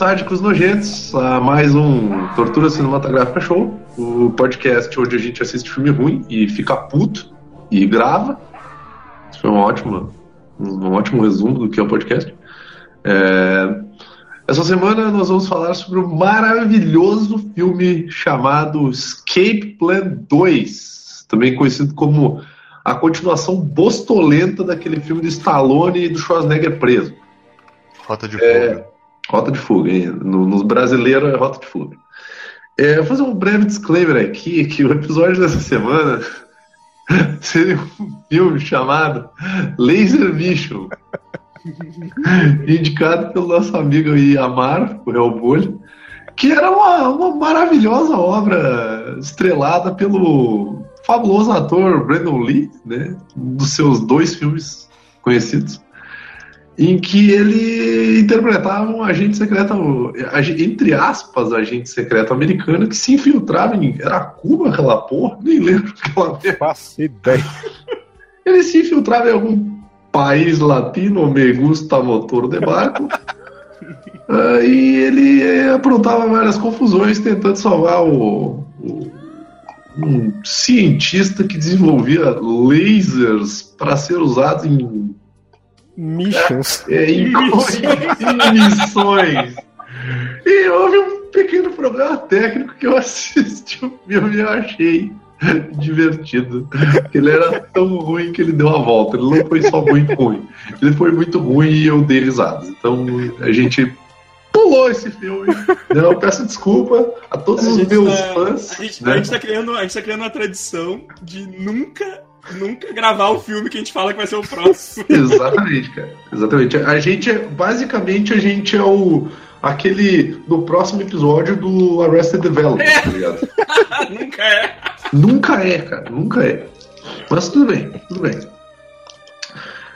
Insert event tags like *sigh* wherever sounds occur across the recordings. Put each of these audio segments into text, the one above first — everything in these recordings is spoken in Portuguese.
Sádicos nojentos, a mais um Tortura Cinematográfica Show, o podcast onde a gente assiste filme ruim e fica puto e grava. Isso foi um ótimo, um ótimo resumo do que é o podcast. É... Essa semana nós vamos falar sobre o maravilhoso filme chamado Escape Plan 2, também conhecido como a continuação bostolenta daquele filme de Stallone e do Schwarzenegger preso. Rota de. É, rota de fuga, hein? No, nos brasileiros é rota de fuga. É, vou fazer um breve disclaimer aqui, que o episódio dessa semana *laughs* seria um filme chamado Laser Mission. *laughs* indicado pelo nosso amigo Yamar, o Hellboy, que era uma, uma maravilhosa obra estrelada pelo fabuloso ator Brandon Lee, né, um dos seus dois filmes conhecidos em que ele interpretava um agente secreto, entre aspas, agente secreto americano que se infiltrava em. Era Cuba aquela porra? Nem lembro aquela Faço ideia. *laughs* Ele se infiltrava em algum país latino, me gusta motor de barco. uh, *laughs* e ele aprontava várias confusões tentando salvar o, o um cientista que desenvolvia lasers para ser usados em Missions. É, é, em missões. E houve um pequeno problema técnico que eu *laughs* assisti o filme e eu achei divertido. Ele era tão ruim que ele deu a volta. Ele não foi só muito ruim. Ele foi muito ruim e eu dei risadas. Então a gente pulou esse filme. Eu peço desculpa a todos a os meus tá, fãs. A gente, né? a, gente tá criando, a gente tá criando uma tradição de nunca nunca gravar o filme que a gente fala que vai ser o próximo. *laughs* Exatamente, cara. Exatamente. A gente é, basicamente, a gente é o aquele do próximo episódio do Arrested Development, é. tá ligado? *laughs* nunca é. Nunca é, cara. Nunca é. Mas tudo bem, tudo bem.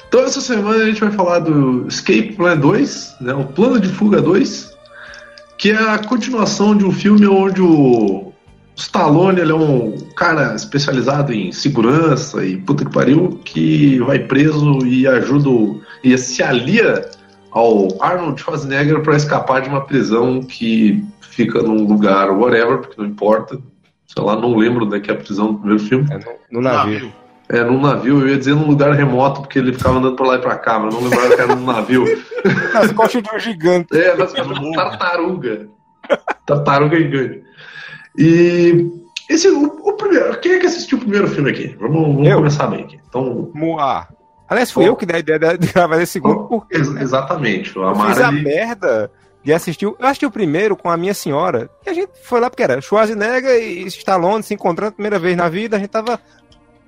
Então essa semana a gente vai falar do Escape Plan 2, né, o Plano de Fuga 2, que é a continuação de um filme onde o Stallone ele é um cara especializado em segurança e puta que pariu que vai preso e ajuda e se alia ao Arnold Schwarzenegger para escapar de uma prisão que fica num lugar whatever, porque não importa. Sei lá, não lembro onde é que é a prisão do primeiro filme. É no, no navio. É, num navio, eu ia dizer num lugar remoto, porque ele ficava andando pra lá e pra cá, mas não lembrava que era num navio. Nas costas de um gigante. É, nas costas de uma tartaruga. Tartaruga gigante. E esse, o, o, primeiro, quem é que assistiu o primeiro filme aqui? Vamos, vamos começar bem aqui. Então, Moá. Aliás, fui oh. eu que dei a ideia de gravar esse. Oh, porque, ex exatamente. Eu fiz a merda de assistir. Eu assisti o primeiro com a minha senhora. E a gente foi lá porque era Schwarzenegger e Stallone se encontrando primeira vez na vida. A gente tava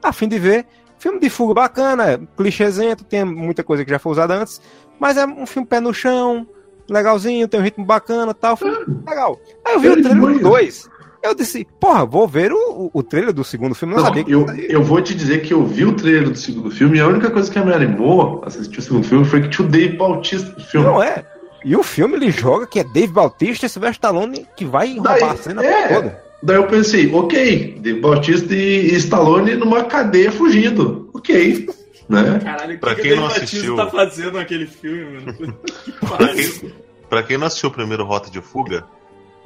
a fim de ver. Filme de fuga bacana, clichêzento, tem muita coisa que já foi usada antes. Mas é um filme pé no chão, legalzinho, tem um ritmo bacana tal. Filme ah. legal. Aí eu vi o trailer 2. Eu disse, porra, vou ver o, o trailer do segundo filme. Não, não sabia que eu, eu vou te dizer que eu vi o trailer do segundo filme e a única coisa que me animou a assistir o segundo filme foi que tinha o Dave Bautista no filme. Não é. E o filme ele joga que é Dave Bautista e Sylvester Stallone que vai roubar a cena é, toda. Daí eu pensei, ok, Dave Bautista e, Stallone numa cadeia fugindo. Ok. *laughs* Né? Caralho, pra que quem que não assistiu tá fazendo naquele filme, mano? *laughs* *laughs* pra, quem, pra quem não assistiu o primeiro Rota de Fuga,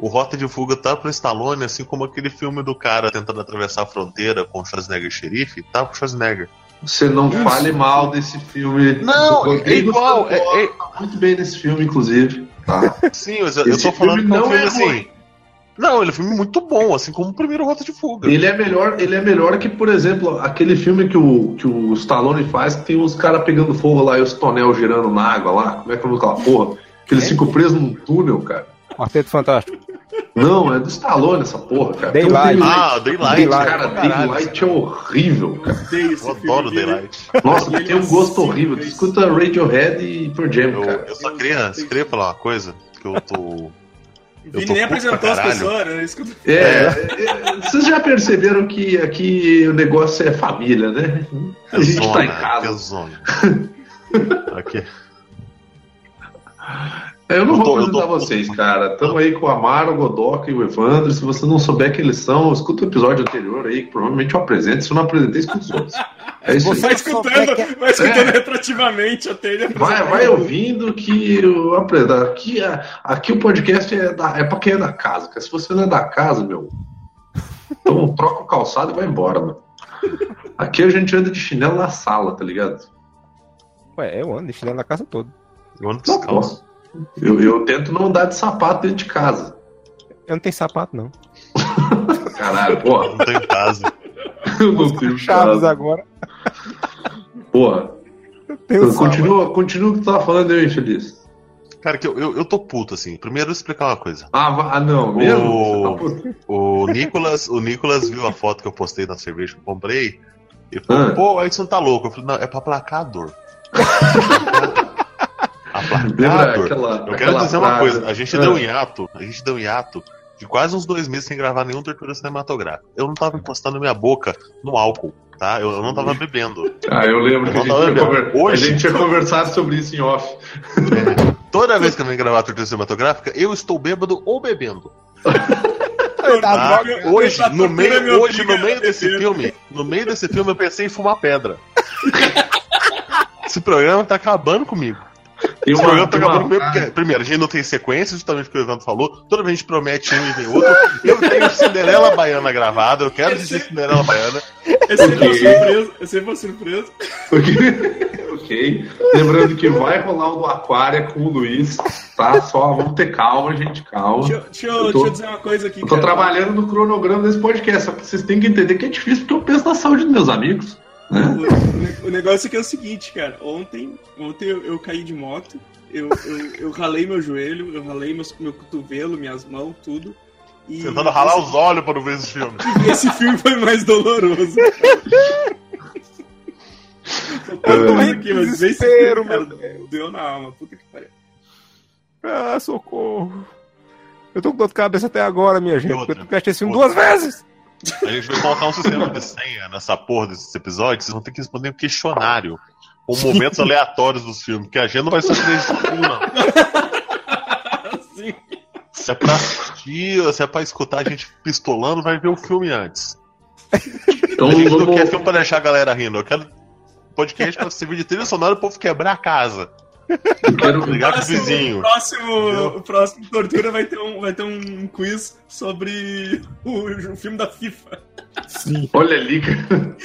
o Rota de Fuga tá pro Stallone, assim como aquele filme do cara tentando atravessar a fronteira com o Schwarzenegger xerife, tá pro Schwarzenegger. Você não Isso. fale mal desse filme. Não, é igual. É, é... Tá muito bem nesse filme, inclusive. Tá? Sim, mas eu, eu tô falando que é um filme é assim. Não, ele é um filme muito bom, assim como o primeiro Rota de Fuga. Ele é melhor, ele é melhor que, por exemplo, aquele filme que o, que o Stallone faz, que tem os caras pegando fogo lá e os tonel girando na água lá. Como é que é aquela porra? Que eles é? ficam presos num túnel, cara. Quarteto Fantástico. Não, é do Stallone essa porra, cara. Daylight. Ah, Daylight. Daylight. Cara, Daylight é horrível, cara. Eu adoro Daylight. Nossa, tem um gosto horrível. Tu escuta Radiohead e Pearl Jam, eu, cara. Eu só queria, só queria falar uma coisa, que eu tô... Ele nem apresentou as pessoas, né? É, é, é, vocês já perceberam que aqui o negócio é família, né? A é gente zona, tá em casa. É zona. *laughs* aqui. Eu não Eu vou apresentar tô- vocês, cara. Estamos aí com o Amaro, o Godoka e o Evandro. Se você não souber quem eles são, escuta o episódio anterior aí, que provavelmente eu apresento. Se eu não apresentei, escuta os outros. É isso aí. Você Vai escutando, que é- vai escutando retroativamente até ele Vai, vai ouvindo que eu aprendo. Aqui, a- aqui o podcast é, da, é pra quem é da casa. Porque se você não é da casa, meu, então troca o calçado e vai embora, mano. Aqui a gente anda de chinelo na sala, tá ligado? Ué, eu ando de chinelo na casa toda. Eu ando Não descalço. Eu, eu tento não andar de sapato dentro de casa. Eu não tenho sapato, não. *laughs* Caralho, porra. Não tô em casa. *laughs* Eu não tenho Chaves casa. agora. Porra. Eu tenho Continua, continua o que tu tava falando aí, Feliz. Cara, que eu, eu, eu tô puto, assim. Primeiro, eu vou explicar uma coisa. Ah, ah, não, mesmo? O- tá? O Nicolas, o Nicolas viu a foto que eu postei na cerveja que eu comprei e falou, Ah. pô, aí você não tá louco. Eu falei, não, é pra aplacar a dor. *laughs* aquela. Eu quero aquela dizer uma frase? coisa, a gente deu um hiato, a gente deu um hiato de quase uns dois meses sem gravar nenhum tortura cinematográfica. Eu não tava encostando minha boca no álcool, tá? Eu, eu não tava bebendo. *laughs* Ah, eu lembro que a Eu gente, tinha Hoje- a gente tinha conversado sobre isso em off. Toda vez que eu venho gravar tortura cinematográfica, eu estou bêbado ou bebendo. *laughs* Tá, Tá? droga. Hoje, no meio, me hoje, no meio desse filme, no meio desse filme, eu pensei em fumar pedra. *laughs* Esse programa tá acabando comigo. Tem Esse programa tá acabando comigo frase- porque, primeiro, a gente não tem sequência, justamente o que o Evandro falou. Toda vez a gente promete um e vem outro. Eu tenho Cinderela Baiana gravada, eu quero assistir Cinderela Baiana. É sempre uma Ok. surpresa. É sempre uma surpresa. ok. *laughs* Lembrando que vai rolar o do Aquária com o Luiz, tá? Só vamos ter calma, gente, calma. Deixa, eu- deixa Eu tô- deixa eu dizer uma coisa aqui, Eu tô cara. trabalhando no cronograma desse podcast, só que vocês têm que entender que é difícil porque eu penso na saúde dos meus amigos. O, o negócio aqui é o seguinte, cara. Ontem, ontem eu, eu caí de moto, eu, eu, eu ralei meu joelho, eu ralei meus, meu cotovelo, minhas mãos, tudo. E Tentando ralar os olhos pra não ver esse filme. esse, *laughs* esse filme foi mais doloroso. Tô *laughs* Eu tô rindo aqui, de mas esse filme, cara, deu na alma. Puta que pariu. Ah, socorro. Eu tô com dor de cabeça até agora, minha gente. outra? Porque eu gastei esse filme Outra. duas vezes. A gente vai colocar um sistema de senha nessa porra desses episódios. Vocês vão ter que responder um questionário com momentos *laughs* aleatórios dos filmes, porque a gente não vai saber disso tudo, não. *laughs* Se é pra assistir, se é pra escutar a gente pistolando, vai ver o filme antes. Então a gente não vamos. quer filme pra deixar a galera rindo. Eu quero podcast pra servir de trilha sonora e o povo quebrar a casa. Quero- Ligar pro Próximo- vizinho. O próximo, o próximo Tortura vai ter um, vai ter um quiz sobre o, o filme da FIFA. Sim. Olha ali, cara.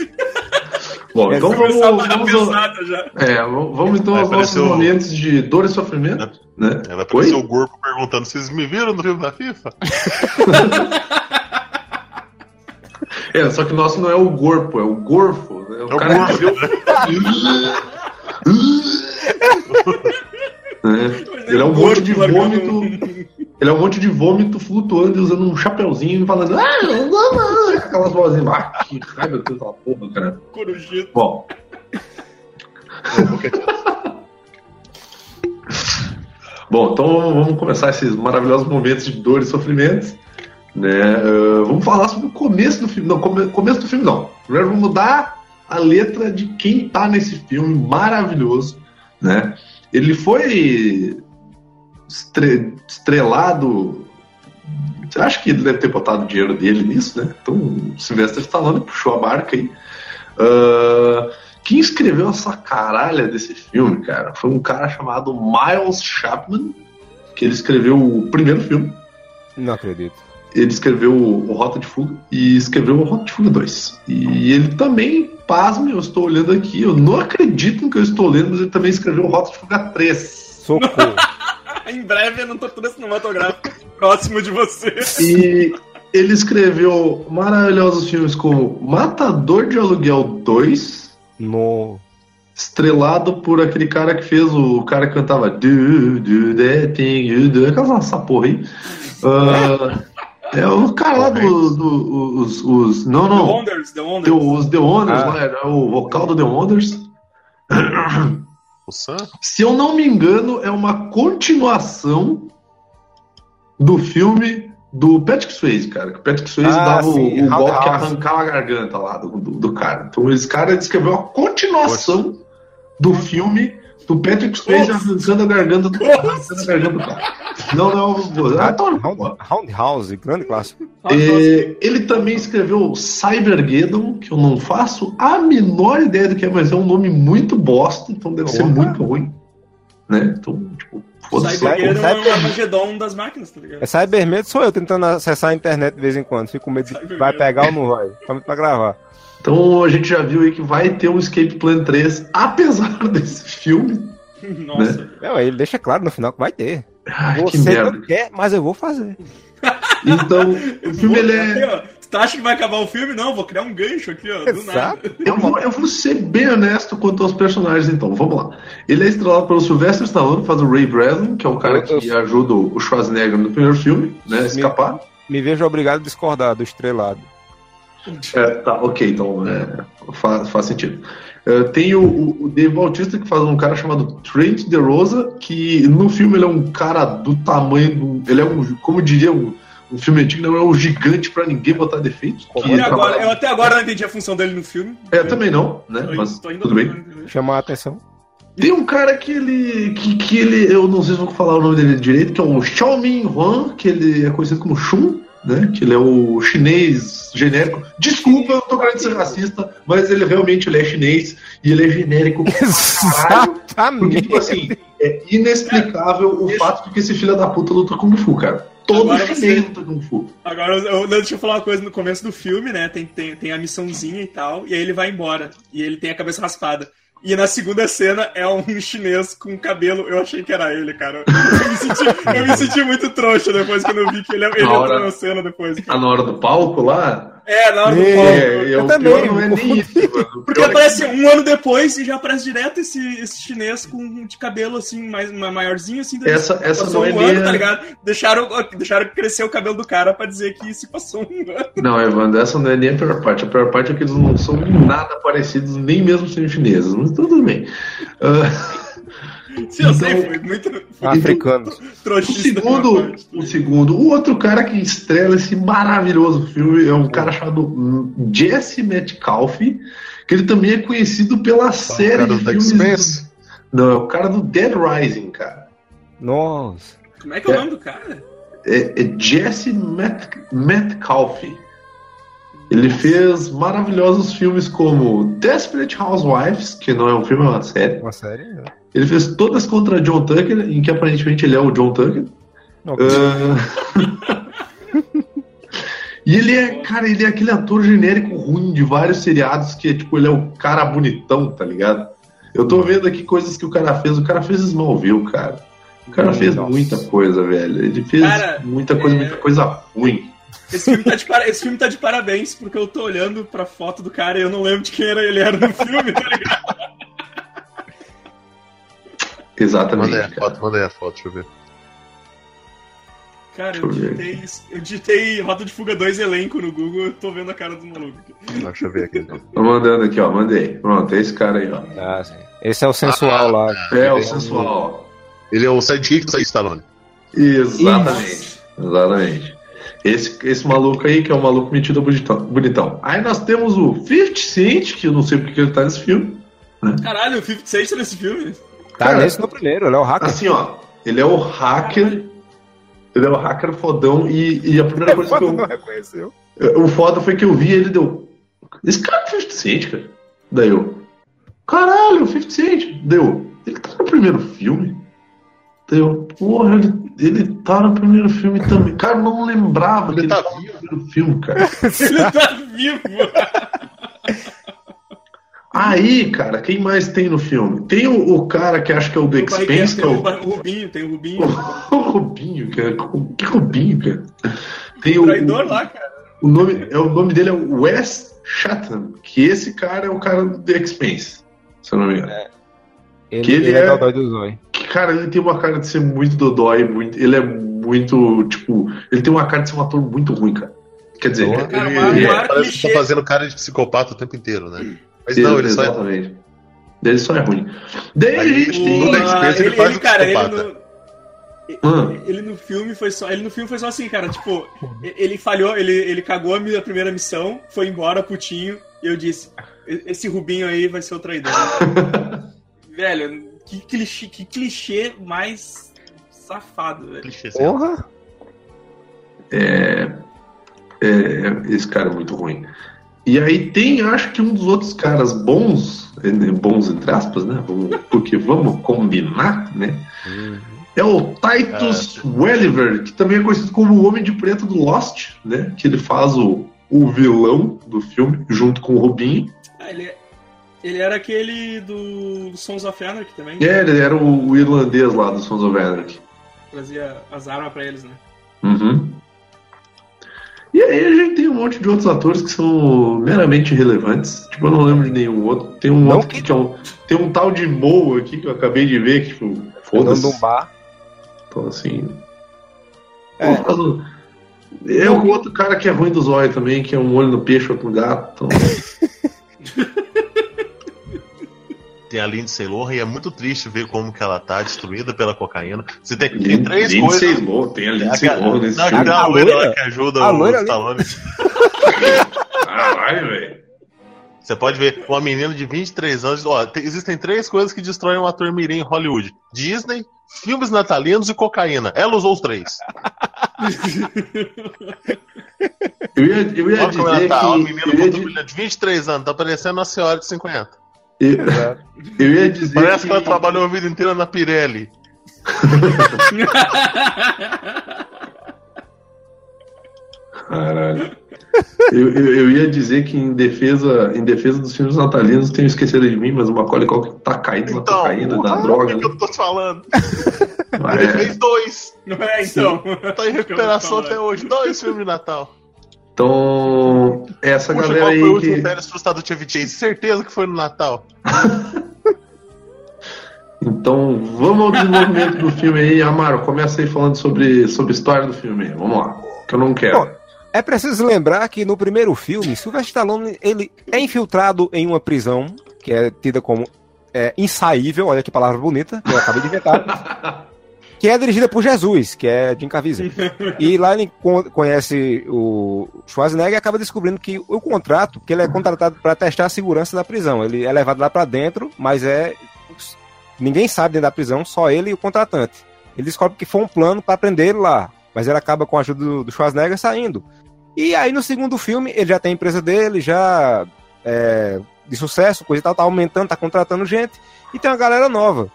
Bom, É, então Vai vamos, começar a barra vamos, pesada já. é, vamos vamos então Vai aos nossos aparecer o- momentos de dor e sofrimento. Né? É, vai aparecer Oi? o Gorpo perguntando: vocês me viram no filme da FIFA? *laughs* É, só que o nosso não é o corpo, é o gorfo. Né? O É o cara gorfo. que *laughs* É. Ele é um monte de vômito. Ele é um monte de vômito flutuando e usando um chapeuzinho e falando. Ah, não, não, não", aquelas vozinhas. Ah, que raiva daquela porra, cara. Corujito. Bom. *laughs* Bom, então vamos começar esses maravilhosos momentos de dor e sofrimentos. Né? Ah, vamos falar sobre o começo do filme. Não, come- começo do filme não. Primeiro vamos mudar a letra de quem tá nesse filme maravilhoso. Né? Ele foi estre- estrelado. Você acha que ele deve ter botado o dinheiro dele nisso, né? Então o Sylvester Stallone puxou a barca aí. Ah, quem escreveu essa caralha desse filme, cara, foi um cara chamado Miles Chapman, que ele escreveu o primeiro filme. Não acredito. Ele escreveu o Rota de Fuga e escreveu o Rota de Fuga 2. E ele também, pasme, eu estou olhando aqui, eu não acredito no que eu estou lendo, mas ele também escreveu o Rota de Fuga 3. Socorro. *laughs* Em breve, no Tortura Cinematográfica, próximo de você. E ele escreveu maravilhosos filmes como Matador de Aluguel 2, no. estrelado por aquele cara que fez o, o cara que cantava Do, do that thing you do, aquela essa porra aí. Ah, *laughs* é o cara lá do, do- os, os. Não, The não. Wonders, The The- Wonders. os The Wonders Ah. lá, era o vocal do The Wonders. O Sam? Se eu não me engano, é uma continuação do filme do Patrick Swayze, cara. Que o Patrick Swayze Ah, dava o- sim, o, golpe que arrancava a garganta lá do, do, do cara. Então esse cara escreveu a continuação do filme do Patrick Swayze arrancando a garganta do cara. Arrancando a garganta do cara. Não, não. Ah, Round- Roundhouse, grande clássico. É, ele também escreveu Cybergeddon, que eu não faço a menor ideia do que é, mas é um nome muito bosta, então deve ser Porra. muito ruim. Né? Então, tipo, foda-se. Cybergeddon é o Armagedon das máquinas, tá ligado? É Cybermedo sou eu tentando acessar a internet de vez em quando. Fico com medo de vai pegar ou não vai. Tá muito pra gravar. Então a gente já viu aí que vai ter um Escape Plan 3, apesar *laughs* desse filme. Nossa. Não, ele deixa claro no final que vai ter. Que Você merda. não quer, mas eu vou fazer. *laughs* Então, o filme ele é. tu acha que vai acabar o filme? Não, vou criar um gancho aqui, ó, do nada. Eu vou, eu vou ser bem honesto quanto aos personagens, então. Vamos lá. Ele é estrelado pelo Sylvester Stallone, que faz o Ray Breslin, que é o cara Eu- que ajuda o Schwarzenegger no primeiro filme, né? Escapar. Me vejo obrigado a discordar do estrelado. É, tá, ok, então é, faz, faz sentido. É, tem o, o, o Dave Bautista, que faz um cara chamado Trent De Rosa, que no filme ele é um cara do tamanho do. Ele é um, como diria um, um filme antigo, não é um gigante pra ninguém botar defeitos. que Até agora, trabalha- eu até agora não entendi a função dele no filme. É, também não, né? Tô- Mas tô tudo bem. Chamar a atenção. Tem um cara que ele. Que, que ele. Eu não sei se vou falar o nome dele direito, que é o Xiaomin Huan, que ele é conhecido como Shun, né? Que ele é o chinês genérico. Desculpa, eu tô querendo ser racista, mas ele realmente ele é chinês e ele é genérico. Caralho, porque, Exatamente. tipo assim, é inexplicável o fato de que esse filho da puta luta Kung Fu, cara. Todo Agora chinês você- luta Kung Fu. Agora, eu, deixa eu falar uma coisa no começo do filme, né? Tem, tem, tem a missãozinha e tal, e aí ele vai embora. E ele tem a cabeça raspada. E na segunda cena é um *laughs* chinês com cabelo. Eu achei que era ele, cara. Eu me senti, eu me senti muito trouxa depois quando eu vi que ele, ele Na hora- entrou na cena depois. Ah, na hora do palco lá. É, na hora do É, palco. É, é, o também, pior não é eu nem isso, mano. Porque pior é que- aparece um ano depois e já aparece direto esse, esse chinês com de cabelo assim, mais ma- maiorzinho assim. Essa- essa passou não é um nem ano, a- tá ligado? Deixaram, deixaram crescer o cabelo do cara pra dizer que se passou um ano. Não, Evandro, essa não é nem a pior parte. A pior parte é que eles não são nada parecidos, nem mesmo sendo chineses. Mas tudo bem. Ah, Sim, eu sei, Então- foi muito foi Africanos. o segundo, o segundo, o outro cara que estrela esse maravilhoso filme é um cara chamado Jesse Metcalfe, que ele também é conhecido pela série cara de do filmes. Expanse? Não, é o cara do Dead Rising, cara. Nossa. Como é que é o É. nome do cara? É, é Jesse Met, Metcalfe. Ele fez maravilhosos filmes como Desperate Housewives, que não é um filme, é uma série. Uma série? né? Ele fez todas contra John Tucker, em que aparentemente ele é o John Tucker. Não, Ah, *laughs* e ele é, cara, ele é aquele ator genérico ruim de vários seriados que é tipo, ele é o cara bonitão, tá ligado? Eu tô vendo aqui coisas que o cara fez. O cara fez Smallville, cara. O cara fez Nossa. muita coisa, velho. Ele fez Cara, muita coisa, é- muita coisa ruim. Esse filme, tá de para- esse filme tá de parabéns, porque eu tô olhando pra foto do cara e eu não lembro de quem era ele era no filme, tá ligado? Exatamente. Manda aí a cara. foto, manda aí a foto, deixa eu ver. Cara, eu digitei, eu digitei Rota de Fuga 2 elenco no Google, eu tô vendo a cara do maluco aqui. Não, deixa eu ver aqui. Tô mandando aqui, ó. Mandei. Pronto, é esse cara aí, ó. Ah, sim. Esse é o sensual lá. É, o Ele sensual, Ele é o sidekick do Stallone. ó. Exatamente. Exatamente. Esse, esse maluco aí, que é o maluco metido bonitão, bonitão. Aí nós temos o 50 Cent, que eu não sei porque que ele tá nesse filme. Caralho, o 50 Cent tá nesse filme? Tá Cara, nesse no primeiro, ele é o hacker. Assim, ó. Ele é o hacker. Ele é o hacker fodão. E, e a primeira *laughs* coisa que Foda, não eu. reconheceu. O foda foi que eu vi ele deu. Esse cara é o 50 Cent, cara. Daí eu. Caralho, o 50 Cent. Deu. Ele tá no primeiro filme? Daí eu. Porra, ele, ele tá no primeiro filme também. Cara, eu não lembrava Ele que tá ele tá no primeiro filme, cara. *laughs* Ele tá vivo! *laughs* Aí, cara, quem mais tem no filme? Tem o, o cara que acho que é o do Expense, que é tem o, o o Rubinho, tem o Rubinho. *laughs* o Rubinho, cara. Que Rubinho, cara? Tem o, traidor lá, cara. o nome, é, o nome dele é Wes Chatham, que esse cara é o cara do The Expense, se eu não me engano. Ele, Que ele ele é, é- Dodói do Zói. Que, cara, ele tem uma cara de ser muito dodói, muito, ele é muito, tipo, ele tem uma cara de ser um ator muito ruim, cara. Quer dizer, Porra. Cara, ele, ele é- Parece que tá fazendo cara de psicopata o tempo inteiro, né? Mas não, ele só é. exatamente. Ele só é ruim. O- no Space ele faz o cara, ele no, Ah, ele no filme foi só, ele no filme foi só assim, cara, tipo, ele falhou, ele, ele cagou a minha primeira missão, foi embora putinho, e eu disse, esse Rubinho aí vai ser o traidor. *laughs* Velho, Que clichê, que clichê mais safado, velho. Clichê, Porra! É, é, esse cara é muito ruim. E aí tem, acho que um dos outros caras bons, é, bons entre aspas, né? Porque vamos combinar, né? É o Titus Welliver, que também é conhecido como o Homem de Preto do Lost, né? Que ele faz o, o vilão do filme, junto com o Rubinho. Ah, ele, ele era aquele do, do Sons of Anarchy também. É, ele era o, o irlandês lá do Sons of Anarchy. Trazia as armas pra eles, né? Uhum. E aí a gente tem um monte de outros atores que são meramente irrelevantes. Tipo, eu não lembro de nenhum outro. Tem um Não outro que- que, é um. Tem um tal de Moe aqui que eu acabei de ver, que, tipo, foda-se. um bar. Então assim. É. Pô, É o outro cara que é ruim dos olhos também, que é um olho no peixe, outro no gato. Então... *laughs* Tem a Lindsay Lohan e é muito triste ver como que ela tá destruída pela cocaína. Você tem, tem três Lindsay coisas. Lohan, tem a Lindsay a, Lohan nesse não, filme. a A loira que ajuda A o loira ali? Stallone. Caralho, velho. Você pode ver uma menina de 23 anos. Ó, tem- existem três coisas que destroem um ator mirim em Hollywood: Disney, filmes natalinos e cocaína. Ela usou os três. Eu ia, eu ia Olha como ela dizer tá. Uma que. menina Eu ia, de 23 anos, tá parecendo uma senhora de 50. Eu, eu ia dizer Parece que ela trabalhou a vida inteira na Pirelli. *laughs* Caralho. Eu, eu, eu ia dizer que em defesa, em defesa dos filmes natalinos tenho esquecido de mim, mas o Macaulay Culkin tá caindo na Então, cocaína, na o droga. que né? eu tô te falando? *laughs* Mas Ele é. fez dois. Não é, então. Tá em recuperação até hoje. Dois filmes de Natal. Então, essa Puxa, galera qual foi o aí último que. férias frustrado do Chevy Chase? Certeza que foi no Natal. *laughs* Então, vamos ao desenvolvimento do filme aí. Amaro, começa aí falando sobre, sobre a história do filme. aí. Vamos lá. Que eu não quero. Bom, É preciso lembrar que no primeiro filme, Sylvester Stallone ele é infiltrado em uma prisão que é tida como é, insaível, olha que palavra bonita, que eu acabei de inventar, *laughs* que é dirigida por Jesus, que é Jim Caviezel. E lá ele con- conhece o Schwarzenegger e acaba descobrindo que o contrato, que ele é contratado para testar a segurança da prisão. Ele é levado lá para dentro, mas é ninguém sabe dentro da prisão, só ele e o contratante. Ele descobre que foi um plano para prender ele lá, mas ele acaba com a ajuda do, do Schwarzenegger saindo. E aí no segundo filme ele já tem a empresa dele, já é, de sucesso, coisa e tal, tá aumentando, tá contratando gente e tem uma galera nova.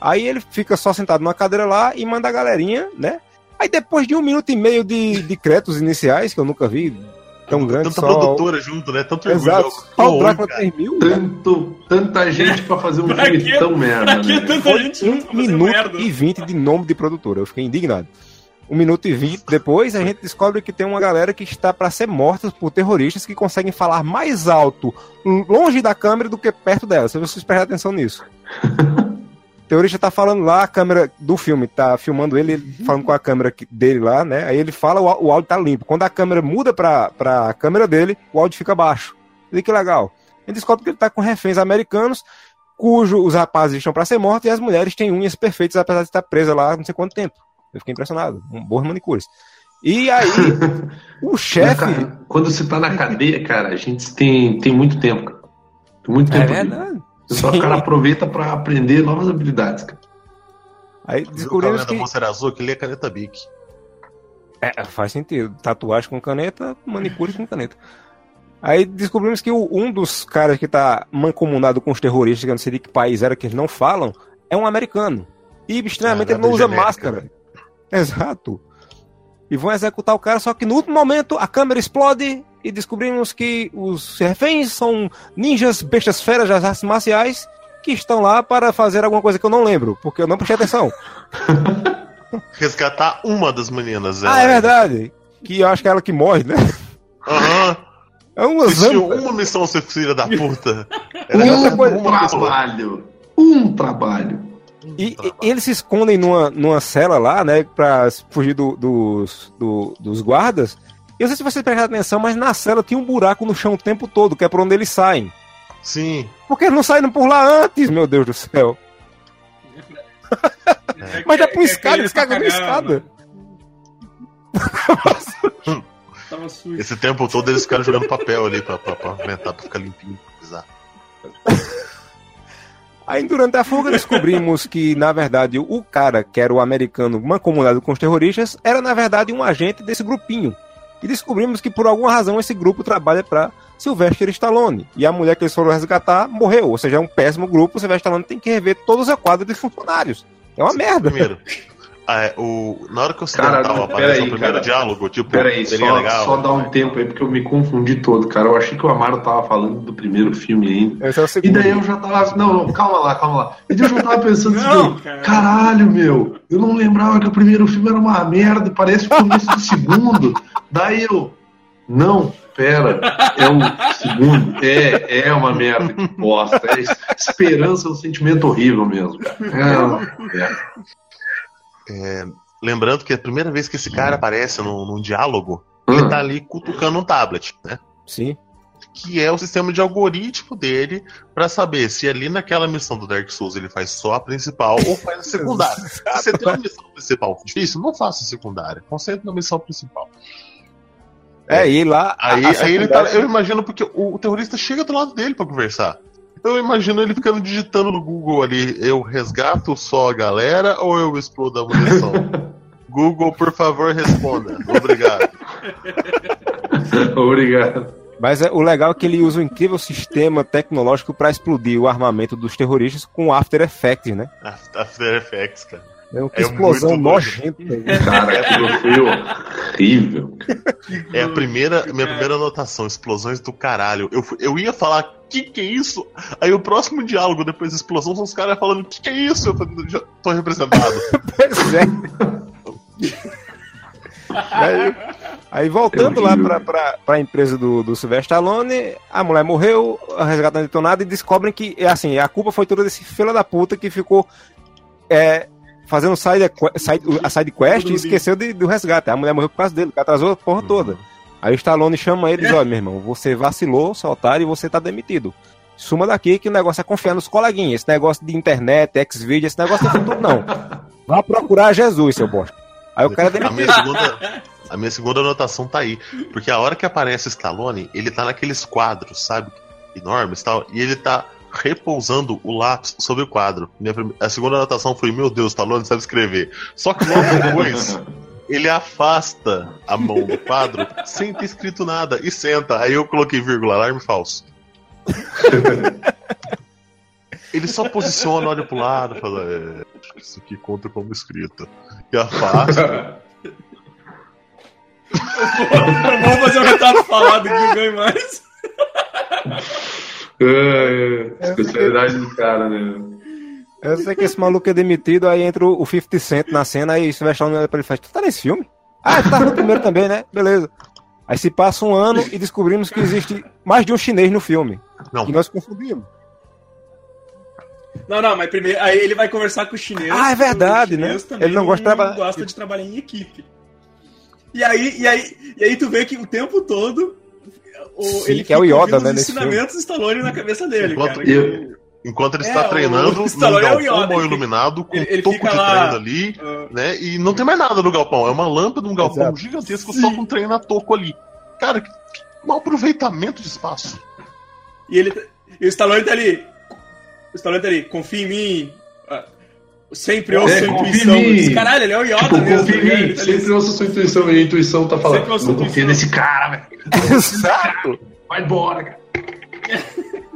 Aí ele fica só sentado numa cadeira lá e manda a galerinha, né? Aí depois de um minuto e meio de, de créditos iniciais, que eu nunca vi tão grande, Tanta só... produtora junto, né? Tanto Exato. Drácula cara. 3 mil, Tanto, tanta gente pra fazer um Pra filme quê? tão merda, Pra que né? tanta gente um minuto merda? e vinte de nome de produtora. Eu fiquei indignado. Um minuto e vinte depois, a gente descobre que tem uma galera que está para ser morta por terroristas que conseguem falar mais alto, longe da câmera do que perto dela. Se vocês prestarem atenção nisso. *laughs* O terrorista tá falando lá, a câmera do filme tá filmando ele, ele falando com a câmera dele lá, né? Aí ele fala, o, áudio tá limpo. Quando a câmera muda pra, pra câmera dele, o áudio fica baixo. E que legal. Gente descobre que ele tá com reféns americanos, cujo os rapazes estão para ser mortos e as mulheres têm unhas perfeitas, apesar de estar presa lá não sei quanto tempo. Eu fiquei impressionado. Um bom manicures. E aí, *laughs* o chefe. Quando você tá na cadeia, cara, a gente tem, tem muito tempo. Tem muito É tempo. ali. verdade. Só o cara aproveita pra aprender novas habilidades, cara. Aí descobrimos que. Pulseira Azul, que ele é caneta Bic. É, faz sentido. Tatuagem com caneta, manicure com caneta. Aí descobrimos que o- um dos caras que tá mancomunado com os terroristas, que eu não sei de que país era que eles não falam, é um americano. E estranhamente ele não usa genérica, máscara. velho. Exato. E vão executar o cara, só que no último momento a câmera explode e descobrimos que os reféns são ninjas bestas feras das artes marciais que estão lá para fazer alguma coisa que eu não lembro, porque eu não prestei atenção. *laughs* Resgatar uma das meninas. ah, é verdade. Que eu acho que é ela que morre, né? Aham. É uma zampa. uma missão, seu filho da puta. *laughs* Um coisa- trabalho. Um trabalho. E, e- eles se escondem numa, numa cela lá, né, pra fugir do- dos, do- dos guardas. Eu não sei se vocês prestaram atenção, mas na cela tinha um buraco no chão o tempo todo, que é por onde eles saem. Sim. Por que eles não saíram por lá antes, meu Deus do céu? É Mas que- dá pra é escada, que eles pra cagam na escada. Tava sujo. Esse tempo todo eles ficaram jogando papel ali pra, pra, pra aumentar, pra ficar limpinho. Bizarro. Aí durante a fuga descobrimos que, na verdade, o cara, que era o americano mancomunado com os terroristas, era na verdade um agente desse grupinho. E descobrimos que por alguma razão esse grupo trabalha para Sylvester Stallone. E a mulher que eles foram resgatar morreu. Ou seja, é um péssimo grupo. O Sylvester Stallone tem que rever todos os quadros de funcionários. É uma merda. Primeiro, é, o, na hora que eu Cara, tava não, aparecendo peraí, o primeiro cara. diálogo, tipo, Peraí, seria só, legal. só dá um tempo aí, porque eu me confundi todo, cara. Eu achei que o Amaro tava falando do primeiro filme ainda. Esse é o E daí eu já tava. Não, não, calma lá, calma lá. E daí eu já tava pensando Não, assim, cara. caralho, meu, eu não lembrava que o primeiro filme era uma merda, parece o começo do segundo. Daí eu. Não, pera, é o segundo. É, é uma merda, que bosta. É esperança é um sentimento horrível mesmo, cara. É uma merda. Lembrando que a primeira vez que esse cara aparece num, num diálogo, ele Hum. tá ali cutucando um tablet, né? Sim. Que é o sistema de algoritmo dele pra saber se ali naquela missão do Dark Souls ele faz só a principal ou faz a secundária. *laughs* Se você tem uma missão principal difícil, não faça a secundária. Concentre na missão principal. É, e lá. Aí, aí ele tá. Eu imagino porque o, o terrorista chega do lado dele pra conversar. Eu imagino ele ficando digitando no Google ali: eu resgato só a galera ou eu explodo a munição? *laughs* Google, por favor, responda. Obrigado. *laughs* Obrigado. Mas é, o legal é que ele usa um incrível sistema tecnológico para explodir o armamento dos terroristas com After Effects, né? After Effects, cara. É uma É explosão nojenta. *laughs* Cara, aquilo foi horrível. É a primeira, minha primeira anotação, explosões do caralho. Eu, eu ia falar, que que é isso? Aí o próximo diálogo depois da explosão são os caras falando, que que é isso? Eu falei, já tô representado. *laughs* Pois é. aí, aí voltando lá pra, pra, pra empresa do, do Sylvester Stallone, a mulher morreu, a resgata detonada e descobrem que, é assim, a culpa foi toda desse filho da puta que ficou é, fazendo side, side, a side quest e esqueceu de, do resgate. A mulher morreu por causa dele, que atrasou a porra toda. Aí o Stallone chama ele e diz, olha, meu irmão, você vacilou, seu otário, e você tá demitido. Suma daqui que o negócio é confiar nos coleguinhas. Esse negócio de internet, X-Video, esse negócio é futuro, não. Vá procurar Jesus, seu bosta. Aí o cara é A demitido. minha segunda, a minha segunda anotação tá aí. Porque a hora que aparece o Stallone, ele tá naqueles quadros, sabe? Enormes e tal. E ele tá repousando o lápis sobre o quadro. A segunda anotação foi: Meu Deus, Stallone sabe escrever. Só que logo *laughs* depois. Ele afasta a mão do quadro sem ter escrito nada e senta. Aí eu coloquei vírgula, alarme falso. Ele só posiciona, olha pro lado, fala: é, acho que isso aqui conta como escrita. E afasta. Vamos fazer um retrato falado que eu ganho mais. *laughs* É, é, especialidade do cara, né? Eu sei que esse maluco é demitido, aí entra o 50 Cent na cena, aí você vai achar olha pra ele e faz, tu tá nesse filme? Ah, tu tá no primeiro também, né? Beleza. Aí se passa um ano e descobrimos que existe mais de um chinês no filme. Não. Que nós confundimos. Não, não, mas primeiro. Aí ele vai conversar com o chinês. Ah, é verdade, o né? Ele não gosta de trabalhar- gosta de trabalhar em equipe. E aí, e aí, e aí tu vê que o tempo todo. O, Sim, ele que é o Yoda, né, os nesse ensinamentos do Stallone na cabeça dele, Enquanto cara. eu- Enquanto ele É, está o treinando é o galpão Yoda, mal ele iluminado, com ele- ele um toco fica de lá- treino ali, Ah, né? E não tem mais nada no galpão. É uma lâmpada num galpão Exato. gigantesco só com treino a toco ali. Cara, que, que mau aproveitamento de espaço. e ele. E o Stallone tá ali. O Stallone tá ali, confia em mim. Sempre ouço É, sua intuição. disse, Caralho, ele é o Yoda Tipo, mesmo. confia Ele mim. tá Sempre ouça sua intuição e a intuição tá falando. Não confia intuição. nesse cara, velho. *laughs* Exato. Vai embora, cara. *laughs*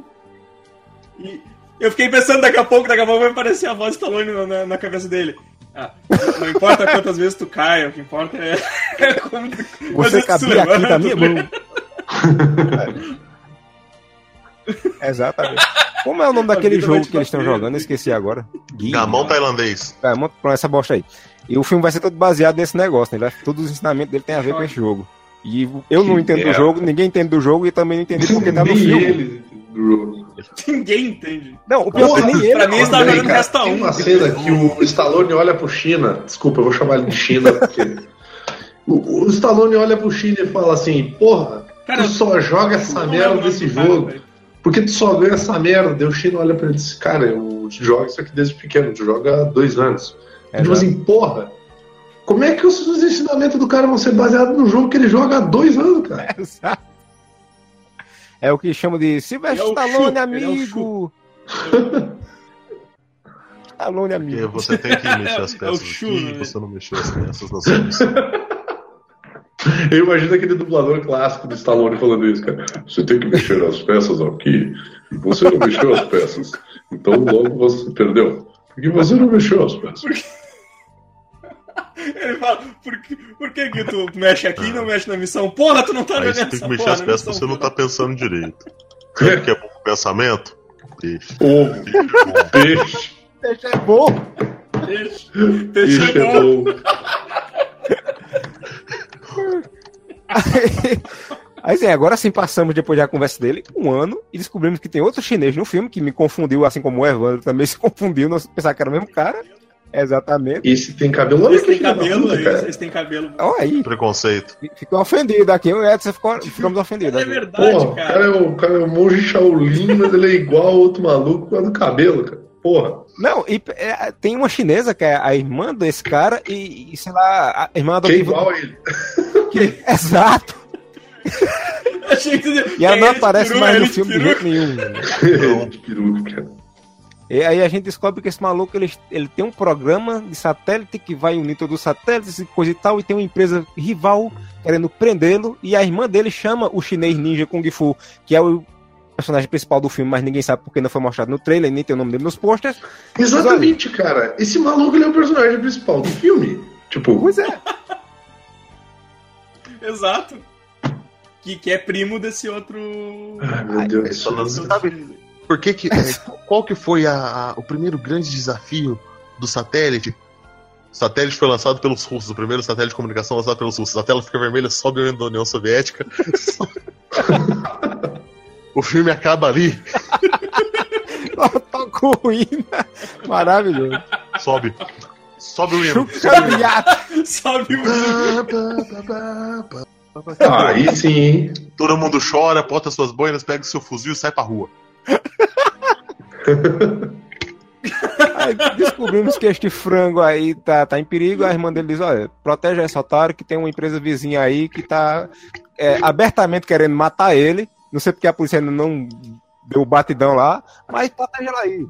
E eu fiquei pensando, daqui a pouco, daqui a pouco vai aparecer a voz do Stallone na, na, cabeça dele. Ah, não importa quantas vezes tu cai, o que importa é, é *laughs* como Você cabia aqui levanta, da minha mão. Exatamente. Como é o nome daquele jogo que eles estão jogando? Eu esqueci agora. Gui. Gamão tailandês. É, pra essa bosta aí. E o filme vai ser todo baseado nesse negócio, né? Todos os ensinamentos dele tem a ver com esse jogo. E eu não entendo do jogo, ninguém entende do jogo e também não entendi porque tá no filme. Ninguém entende. Não, o pior é Porra, que nem ele. pra mim, eles jogando cara, Resta Tem um. uma cena que o Stallone olha pro China. Desculpa, eu vou chamar ele de China, porque. O, o Stallone olha pro China e fala assim: Porra, Cara, tu só joga essa merda desse cara, jogo. velho. Porque tu só ganha essa merda. Daí o China olha pra ele e diz: Cara, eu jogo isso aqui desde pequeno, tu joga há dois anos. É, tipo assim, porra. Como é que os, os ensinamentos do cara vão ser baseados no jogo que ele joga há dois anos, cara? *laughs* Exato. É o que chama de Silvestre é o Stallone, Chu, ele é amigo. Stallone, Porque amigo. você tem que mexer as *laughs* É peças Chu, aqui, né? você não mexeu as peças na sua missão. *laughs* Eu imagino aquele dublador clássico do Stallone falando isso, cara. Você tem que mexer as peças aqui. E você não mexeu as peças. Então logo você perdeu. Porque você não mexeu as peças. Ele fala, por que, por que, que tu mexe aqui e não mexe na missão? Porra, tu não tá Aí você tem que mexer porra as peças, missão, você não tá pensando direito. Sabe o que é bom pro pensamento? Peixe. Ovo, peixe, Deixa é bom. Peixe, peixe peixe é é bom. *laughs* *laughs* Aí sim, agora sim passamos, depois da conversa dele, um ano e descobrimos que tem outro chinês no filme que me confundiu, assim como o Evandro também *laughs* se confundiu, não pensar que era o mesmo cara. Exatamente. Esse tem cabelo. Olha filho da cabelo, puta, cara. eles têm cabelo. Olha aí, Preconceito. ficou ofendido aqui. Eu e o Edson ficou, ficamos ofendidos. É aqui. verdade, Porra, o cara. cara, é o, o cara é o monge Shaolin, mas ele é igual ao outro maluco por causa do cabelo, cara. Porra. Não, e é, tem uma chinesa que é a irmã desse cara e, e, sei lá, a irmã Que é adotiva. igual a ele. *laughs* Exato. *laughs* Achei que E ela é não de aparece peru, mais é no de filme de peru. jeito nenhum. *laughs* de peruca, cara. E aí a gente descobre que esse maluco ele, ele tem um programa de satélite que vai unir todos os satélites e coisa e tal, e tem uma empresa rival querendo prendê-lo, e a irmã dele chama o chinês ninja Kung Fu, que é o personagem principal do filme, mas ninguém sabe porque não foi mostrado no trailer, nem tem o nome dele nos posters. Exatamente, cara. Esse maluco ele é o personagem principal do filme. Tipo, Pois é. *laughs* Exato. Que, que é primo desse outro. ai meu Deus do Só céu. não sabe por que que, é, qual que foi a- a- o primeiro grande desafio do satélite? O satélite foi lançado pelos russos, o primeiro satélite de comunicação lançado pelos russos. A tela fica vermelha, sobe o da União Soviética. *laughs* o filme acaba ali, *laughs* Toca o ruína. Maravilhoso. sobe. Sobe o hino. *laughs* Sabe o. Ah, aí sim, hein? Todo mundo chora, bota suas boinas, pega o seu fuzil e sai pra rua. *laughs* Aí descobrimos que este frango aí tá, tá em perigo. A irmã dele diz: Olha, protege esse otário que tem uma empresa vizinha aí que tá é, abertamente querendo matar ele. Não sei porque a polícia ainda não deu batidão lá, mas protege ela aí.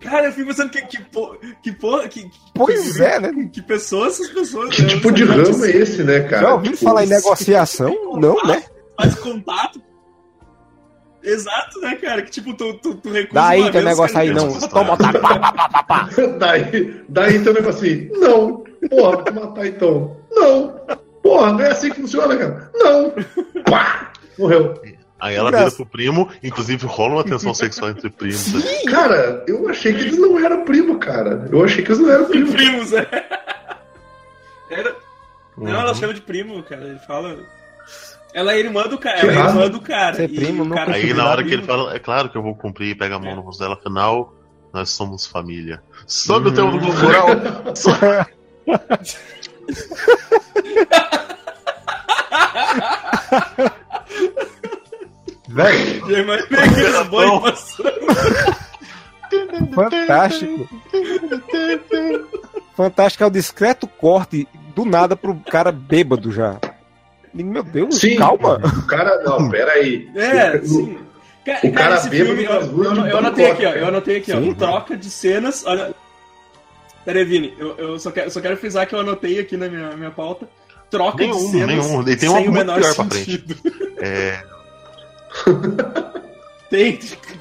Cara, eu fico pensando que, que, po- que porra. Que, que- Pois é, né? Que pessoas essas pessoas. Que né? tipo de ramo é esse, né, cara? Já ouviu Tipo, falar em negociação? Não, né? Faz contato. Exato, né, cara? Que tipo, tu, tu, tu recusa. Daí tem negócio aí, não. Deus. Toma, tá, pá, pá, pá, pá, pá. *laughs* daí, daí negócio assim, não, porra, vou matar então. Não, porra, não é assim que funciona, cara. Não, pá, morreu. Aí ela vira pro primo, inclusive rola uma tensão sexual entre primos. né? Cara, eu achei que eles não eram primo, cara. Eu achei que eles não eram primo. Primos, é. Era... Não, ela Uhum. chama de primo, cara. Ele fala. Ela é irmã do cara. Que Ela é irmã do cara. Ser E primo não cara Aí na hora que ele fala, é claro que eu vou cumprir, pega a mão no rosto dela, afinal, nós somos família. Sobe o teu rural. *laughs* *laughs* Velho, Já imaginei aqueles boi passando. fantástico. Fantástico é o discreto corte do nada pro cara bêbado já. Meu Deus, Sim. calma. O cara, não, peraí. É, O- sim. O cara esse bêbado filme, eu, eu, de eu anotei aqui, ó. cara. Eu anotei aqui, Sim. ó. Troca de cenas. Olha. Pera aí, Vini, eu, eu só, quero, só quero frisar que eu anotei aqui na minha, minha pauta. Troca de Nenhum, cenas. nenhum. E tem sem uma o menor pior pra sentido. É, *laughs* Tem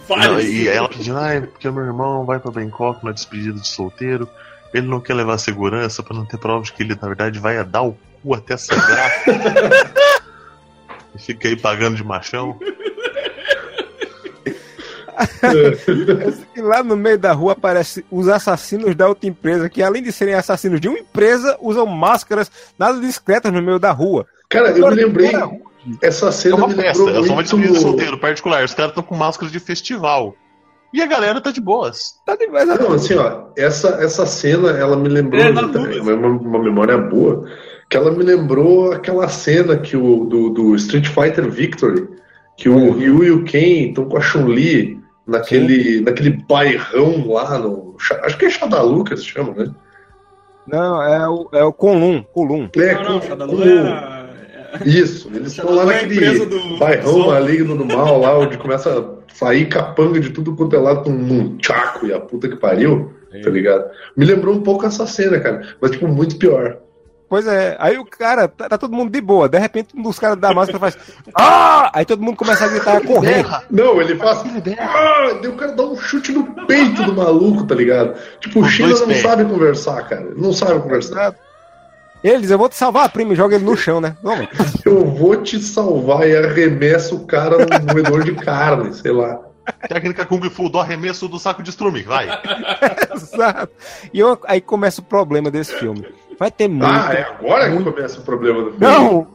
não, vários. e ela pedindo, ai, porque meu irmão vai pra Bangkok na despedida de solteiro. Ele não quer levar segurança pra não ter prova de que ele, na verdade, vai dar o cu até sangrar. *laughs* e fica aí pagando de machão. E lá no meio da rua aparece os assassinos da outra empresa, que além de serem assassinos de uma empresa, usam máscaras nada discretas no meio da rua. Cara, eu me lembrei. Cara, Essa É cena uma me festa, é só uma despedida de solteiro particular. Os caras estão com máscaras de festival. E a galera tá de boas. Tá demais. Não, assim, ó, essa, essa cena, ela me lembrou. É, é dúvida. uma, uma memória boa. Que ela me lembrou aquela cena que o, do, do Street Fighter Victory. Que o Ryu e o Ken estão com a Chun-Li naquele, naquele bairrão lá no. Acho que é Shadalu que se chama, né? Não, é o, é o Colum, Colum. É, Não, não, era. Isso, eles estão lá é naquele do- bairrão do- maligno do mal, lá onde começa a sair capanga de tudo quanto é lado com um tchaco e a puta que pariu, tá ligado? Me lembrou um pouco essa cena, cara. Mas, tipo, muito pior. Pois é, aí o cara, tá, tá todo mundo de boa, de repente um dos caras da máscara faz. Ah! Aí todo mundo começa a gritar, a correr. Não, ele faz. Ah! Daí o cara dá um chute no peito do maluco, tá ligado? Tipo, o China não sabe conversar, cara. Não sabe conversar. Ele diz, eu vou te salvar, primo, e joga ele no chão, né? Vamos. *laughs* Eu vou te salvar e arremessa o cara num moedor de carne, sei lá. Técnica Kung Fu do arremesso do saco de estrume, vai. *laughs* Exato. E eu- aí começa o problema desse filme. Vai ter muito. Ah, é agora que começa o problema do filme. Não!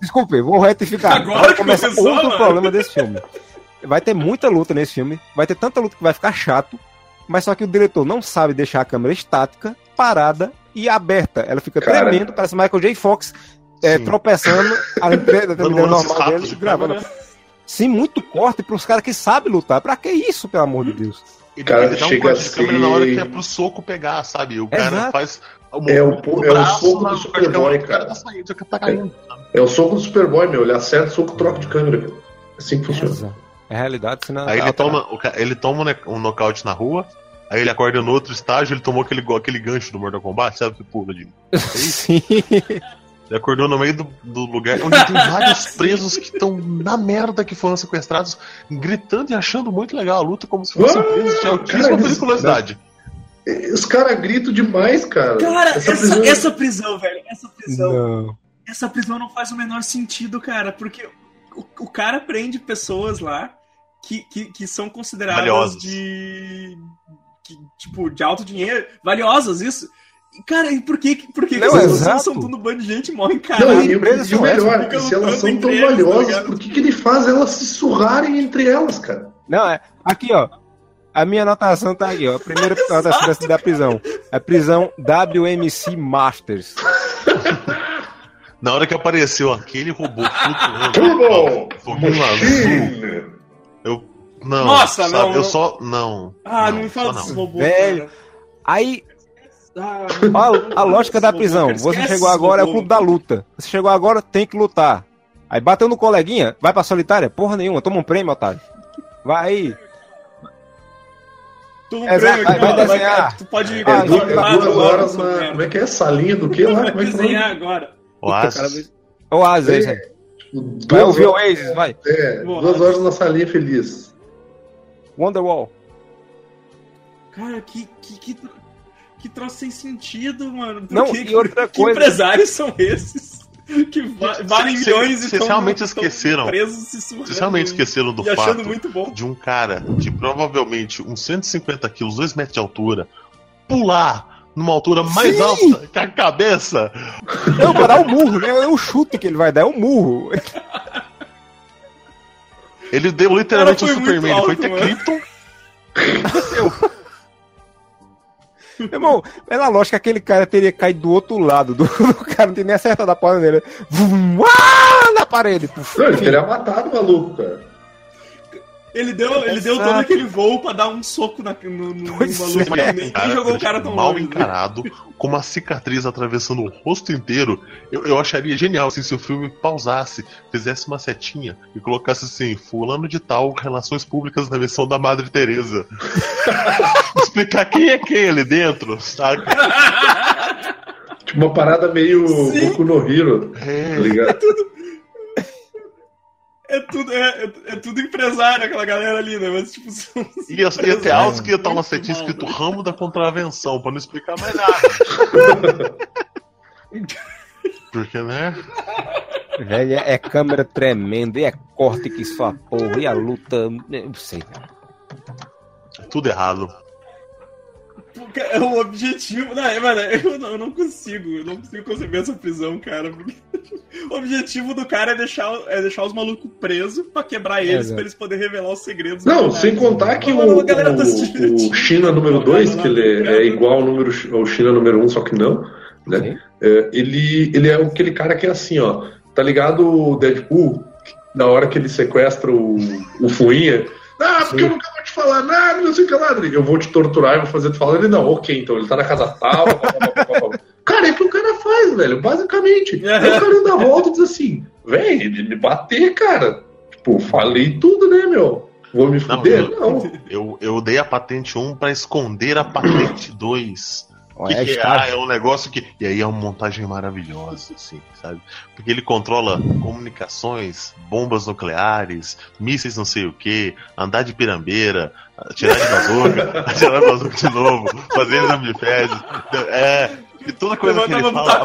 Desculpe, vou retificar. Agora que começa começou, outro mano. problema desse filme. Vai ter muita luta nesse filme. Vai ter tanta luta que vai ficar chato. Mas só que o diretor não sabe deixar a câmera estática, parada e aberta. Ela fica Cara. tremendo, parece Michael J. Fox é, tropeçando, *laughs* a Dando normal dele, de gravando. câmera. Sim, muito corte pros caras que sabem lutar. Pra que isso, pelo amor de Deus? Ele, Cara, ele dá um chega corte a de câmera na hora que é pro soco pegar, sabe? O cara Exato. faz. É o é o soco do Superboy, o cara. tá saindo, o cara tá caindo. É o soco do Superboy, meu. Ele acerta o soco troca de câmera. cara. Assim que funciona. Exato. É realidade, senão. Aí ele toma, o ca- ele toma né, um nocaute na rua, aí ele acorda no outro estágio, ele tomou aquele, aquele gancho do Mortal Kombat, sabe? Que pula de. Sim. Ele acordou no meio do, do lugar onde tem vários *laughs* presos que estão na merda que foram sequestrados, gritando e achando muito legal a luta, como se fossem Ah, presos de altíssima periculosidade. E Os caras gritam demais, cara. Cara, essa, prisão- essa prisão, velho, essa prisão. Não. Essa prisão não faz o menor sentido, cara, porque o, o cara prende pessoas lá que, que, que são consideradas Valiosas. de. Que, tipo, de alto dinheiro. Valiosas, isso. E, Cara, e por que, por que Não, essas pessoas exato. são tudo um bando de gente e morrem, Não, caralho? e, empresas e o melhor, ficam se elas são tão tá valiosas, ligado? por que, que ele faz elas se surrarem entre elas, cara? Não, é. Aqui, ó. A minha anotação tá aqui, ó. A primeira *laughs* anotação da prisão. A prisão WMC Masters. Na hora que apareceu aquele robô flutuando, Turbo! foguinho azul. Não, Nossa, sabe, não, eu não. só. Não. Ah, não me fala desses robôs, Velho. cara. Aí, Ah, ó, a lógica da prisão. Você chegou agora, é o robô. clube da luta. Você chegou agora, tem que lutar. Aí bateu no coleguinha, vai pra solitária? Porra nenhuma, toma um prêmio, otário. Vai aí. Tu um Exato, prêmio vai- aqui, vai desenhar. tu pode Ah, É duas, duas horas na. Como é que é? Salinha do quê lá? vai Como é que desenhar é? agora. Oasis. Asa, é isso aí. Tipo, Vai ouvir Oasis, vai. É, duas horas na salinha feliz. Wonderwall. Cara, que, que, que, que troço sem sentido, mano. Por Não, que, e outra que coisa- empresários são esses? *laughs* Que va valem Cê- milhões cê- e vocês tão- realmente tão esqueceram? Vocês realmente esqueceram do e achando fato muito bom. de um cara de provavelmente uns 150 quilos, 2 metros de altura, pular numa altura mais Sim! alta que a cabeça? Não, para dar um murro, né? É um chute que ele vai dar, é um murro. *laughs* Ele deu literalmente o Superman, muito ele foi alto, ter mano. Krypton. Meu *laughs* irmão, pela lógica, aquele cara teria caído do outro lado. Do, *laughs* do cara não tem nem acertado a porta dele. Vum, ah, na parede. Puf. Não, ele teria matado o maluco, cara. Ele deu, ele deu todo aquele voo pra dar um soco na, no, no, no maluco. é. Nem, Cara, nem jogou o cara tão mal longe. né? encarado, com uma cicatriz atravessando o rosto inteiro. Eu, eu acharia genial assim, se o filme pausasse, fizesse uma setinha e colocasse assim: Fulano de Tal, Relações Públicas na versão da Madre Teresa. *laughs* Explicar quem é quem ali dentro, saca? Tipo, uma parada meio Sim. Boku no Hero, tá É, ligado? É tudo, é, é, é tudo empresário, aquela galera ali, né? Mas, tipo, são ia, ia ter altos que ia estar uma setinha escrito né? ramo da contravenção, pra não explicar mais nada. *laughs* Porque, né? Velho, é, é câmera tremenda, e é corte que só porra, e a luta. Não sei. Tudo errado. É o objetivo. Não, é, mano, eu não, eu não consigo. Eu não consigo conceber essa prisão, cara. Porque *laughs* o objetivo do cara é deixar, é deixar os malucos presos pra quebrar eles, Exato. pra eles poderem revelar os segredos. Não, sem contar que o, Mano, tá o, o China número 2, que ele é, é igual ao, número, ao China número 1, um, só que não, né? É, ele, ele é aquele cara que é assim, ó. Tá ligado o Deadpool? Na hora que ele sequestra o, o Fuinha. Ah, porque Sim. eu nunca te falar nada, não sei o que lá. Eu vou te torturar e vou fazer tu falar. Ele, não, ok, então ele tá na casa tal. *laughs* Cara, é o que o cara faz, velho, basicamente. *laughs* Aí o cara dá a volta e diz assim, velho, ele me bater, cara. Tipo, falei tudo, né, meu? Vou me Não, fuder? eu- Não. Eu, eu dei a patente 1 pra esconder a patente 2. Que é que é? Ah, é um negócio que. E aí é uma montagem maravilhosa, assim, sabe? Porque ele controla comunicações, bombas nucleares, mísseis não sei o que, andar de pirambeira, atirar de bazuca, *laughs* atirar de bazuca de novo, fazer exame É. E toda coisa que ele fala,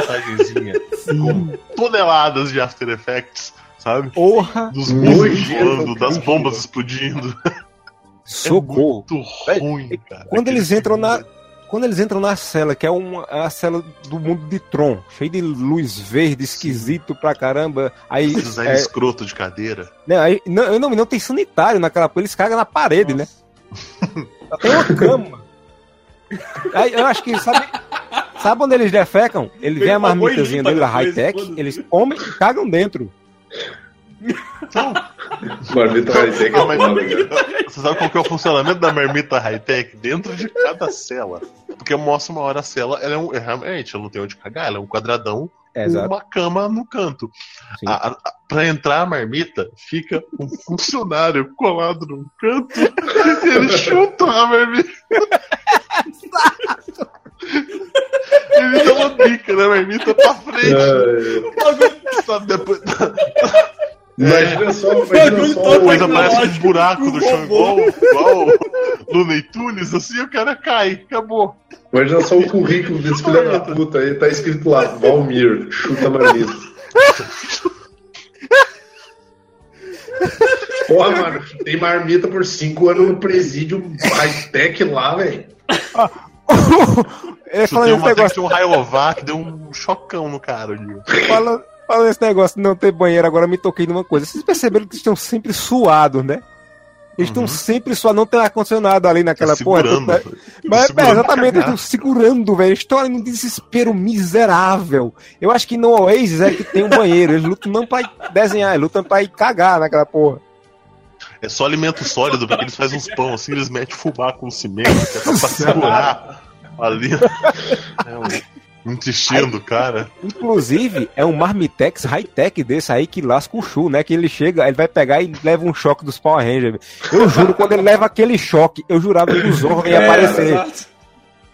montagenzinha com toneladas de After Effects, sabe? Porra! Dos mísseis voando, das bombas explodindo. *laughs* Socorro! Muito ruim, cara. Quando eles entram na. Quando eles entram na cela, que é uma, a cela do mundo de Tron, cheio de luz verde, esquisito pra caramba. Aí. É, escroto de cadeira. né, aí não, não, não tem sanitário naquela porra, eles cagam na parede, né? Só tem uma cama. Aí eu acho que, sabe. Sabe onde eles defecam? Ele vem a marmitazinha dele depois, high-tech, eles comem e cagam dentro. *laughs* Marmita high-tech é Ah, mas- foda. Você sabe qual que é o funcionamento da marmita high-tech dentro de cada cela? Porque mostra uma hora a cela, ela é um. é, realmente, ela não tem onde cagar, ela é um quadradão É, com exato. uma cama no canto. A, a, pra entrar a marmita, fica um funcionário colado num canto e ele chuta a marmita. Ele dá uma bica na marmita pra frente. É, Sabe, depois, *laughs* Imagina só, imagina só. o- aparece um tecnológico, buraco um no chão igual, igual Looney Tunes, assim, o cara cai, acabou. Imagina só o currículo desse filho da puta aí, tá escrito lá, Valmir, chuta marmita. Porra, mano, tem marmita por cinco anos no presídio high-tech lá, velho. *laughs* Ele Isso falando tem esse uma negócio, tem um Rayovac, deu um chocão no cara ali. Falando, esse negócio de não ter banheiro, agora me toquei numa coisa. Vocês perceberam que eles estão sempre suados, né? Eles estão Uhum. sempre suados, não tem ar-condicionado ali naquela Tá porra. segurando. Mas, é, exatamente, eles estão segurando, velho. Eles estão ali num desespero miserável. Eu acho que no Oasis é que tem um banheiro. Eles lutam não pra desenhar, eles lutam pra ir cagar naquela porra. É só alimento sólido, porque eles fazem uns pão assim, eles metem fubá com cimento, que é pra segurar ali. É um intestino do cara. Inclusive, é um Marmitex high-tech desse aí que lasca o Chu, né? Que ele chega, ele vai pegar e leva um choque dos Power Rangers. Eu juro, quando ele leva aquele choque, eu jurava que o Zorro ia É, aparecer. exato.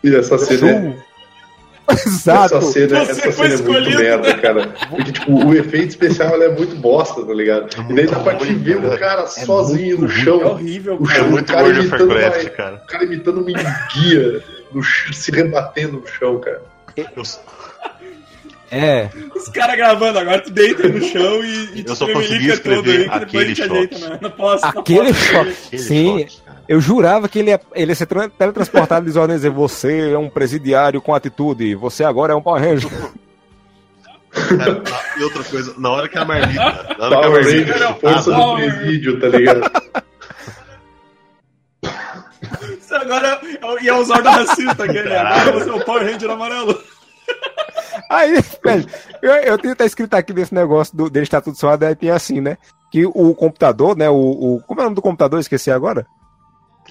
E essa cena é. Chu. *laughs* Exato. Essa cena, Você essa cena é muito escolhido, merda, né? cara. Porque, tipo, o efeito especial é muito bosta, tá ligado? E daí dá pra te ver cara. o cara sozinho no É chão. horrível, O cara. É chão, muito cara World of imitando uma- cara. O cara imitando no ch- *laughs* se rebatendo no chão, cara. Eu, É. Os caras gravando, agora tu deita no chão e, e Eu só tu consegui todo escrever aí, que depois a aquele gente shot. ajeita na, na posta. na Aquele aquele Sim, cara. eu jurava que ele ia, ele ia ser tra- teletransportado e dizer: Você é um presidiário com atitude, você agora é um Power Ranger. Cara, e outra coisa, na hora que a marmita. Na hora que a Power marmita. Rangers, força do Power. presídio, tá ligado? Isso agora é e é o Zordo racista, aquele. Agora você é o Power Ranger amarelo. Aí, velho, eu, eu tenho até escrito aqui nesse negócio do, dele estar tudo suado, aí tem assim, né? Que o computador, né? O, o- como é o nome do computador? Esqueci agora.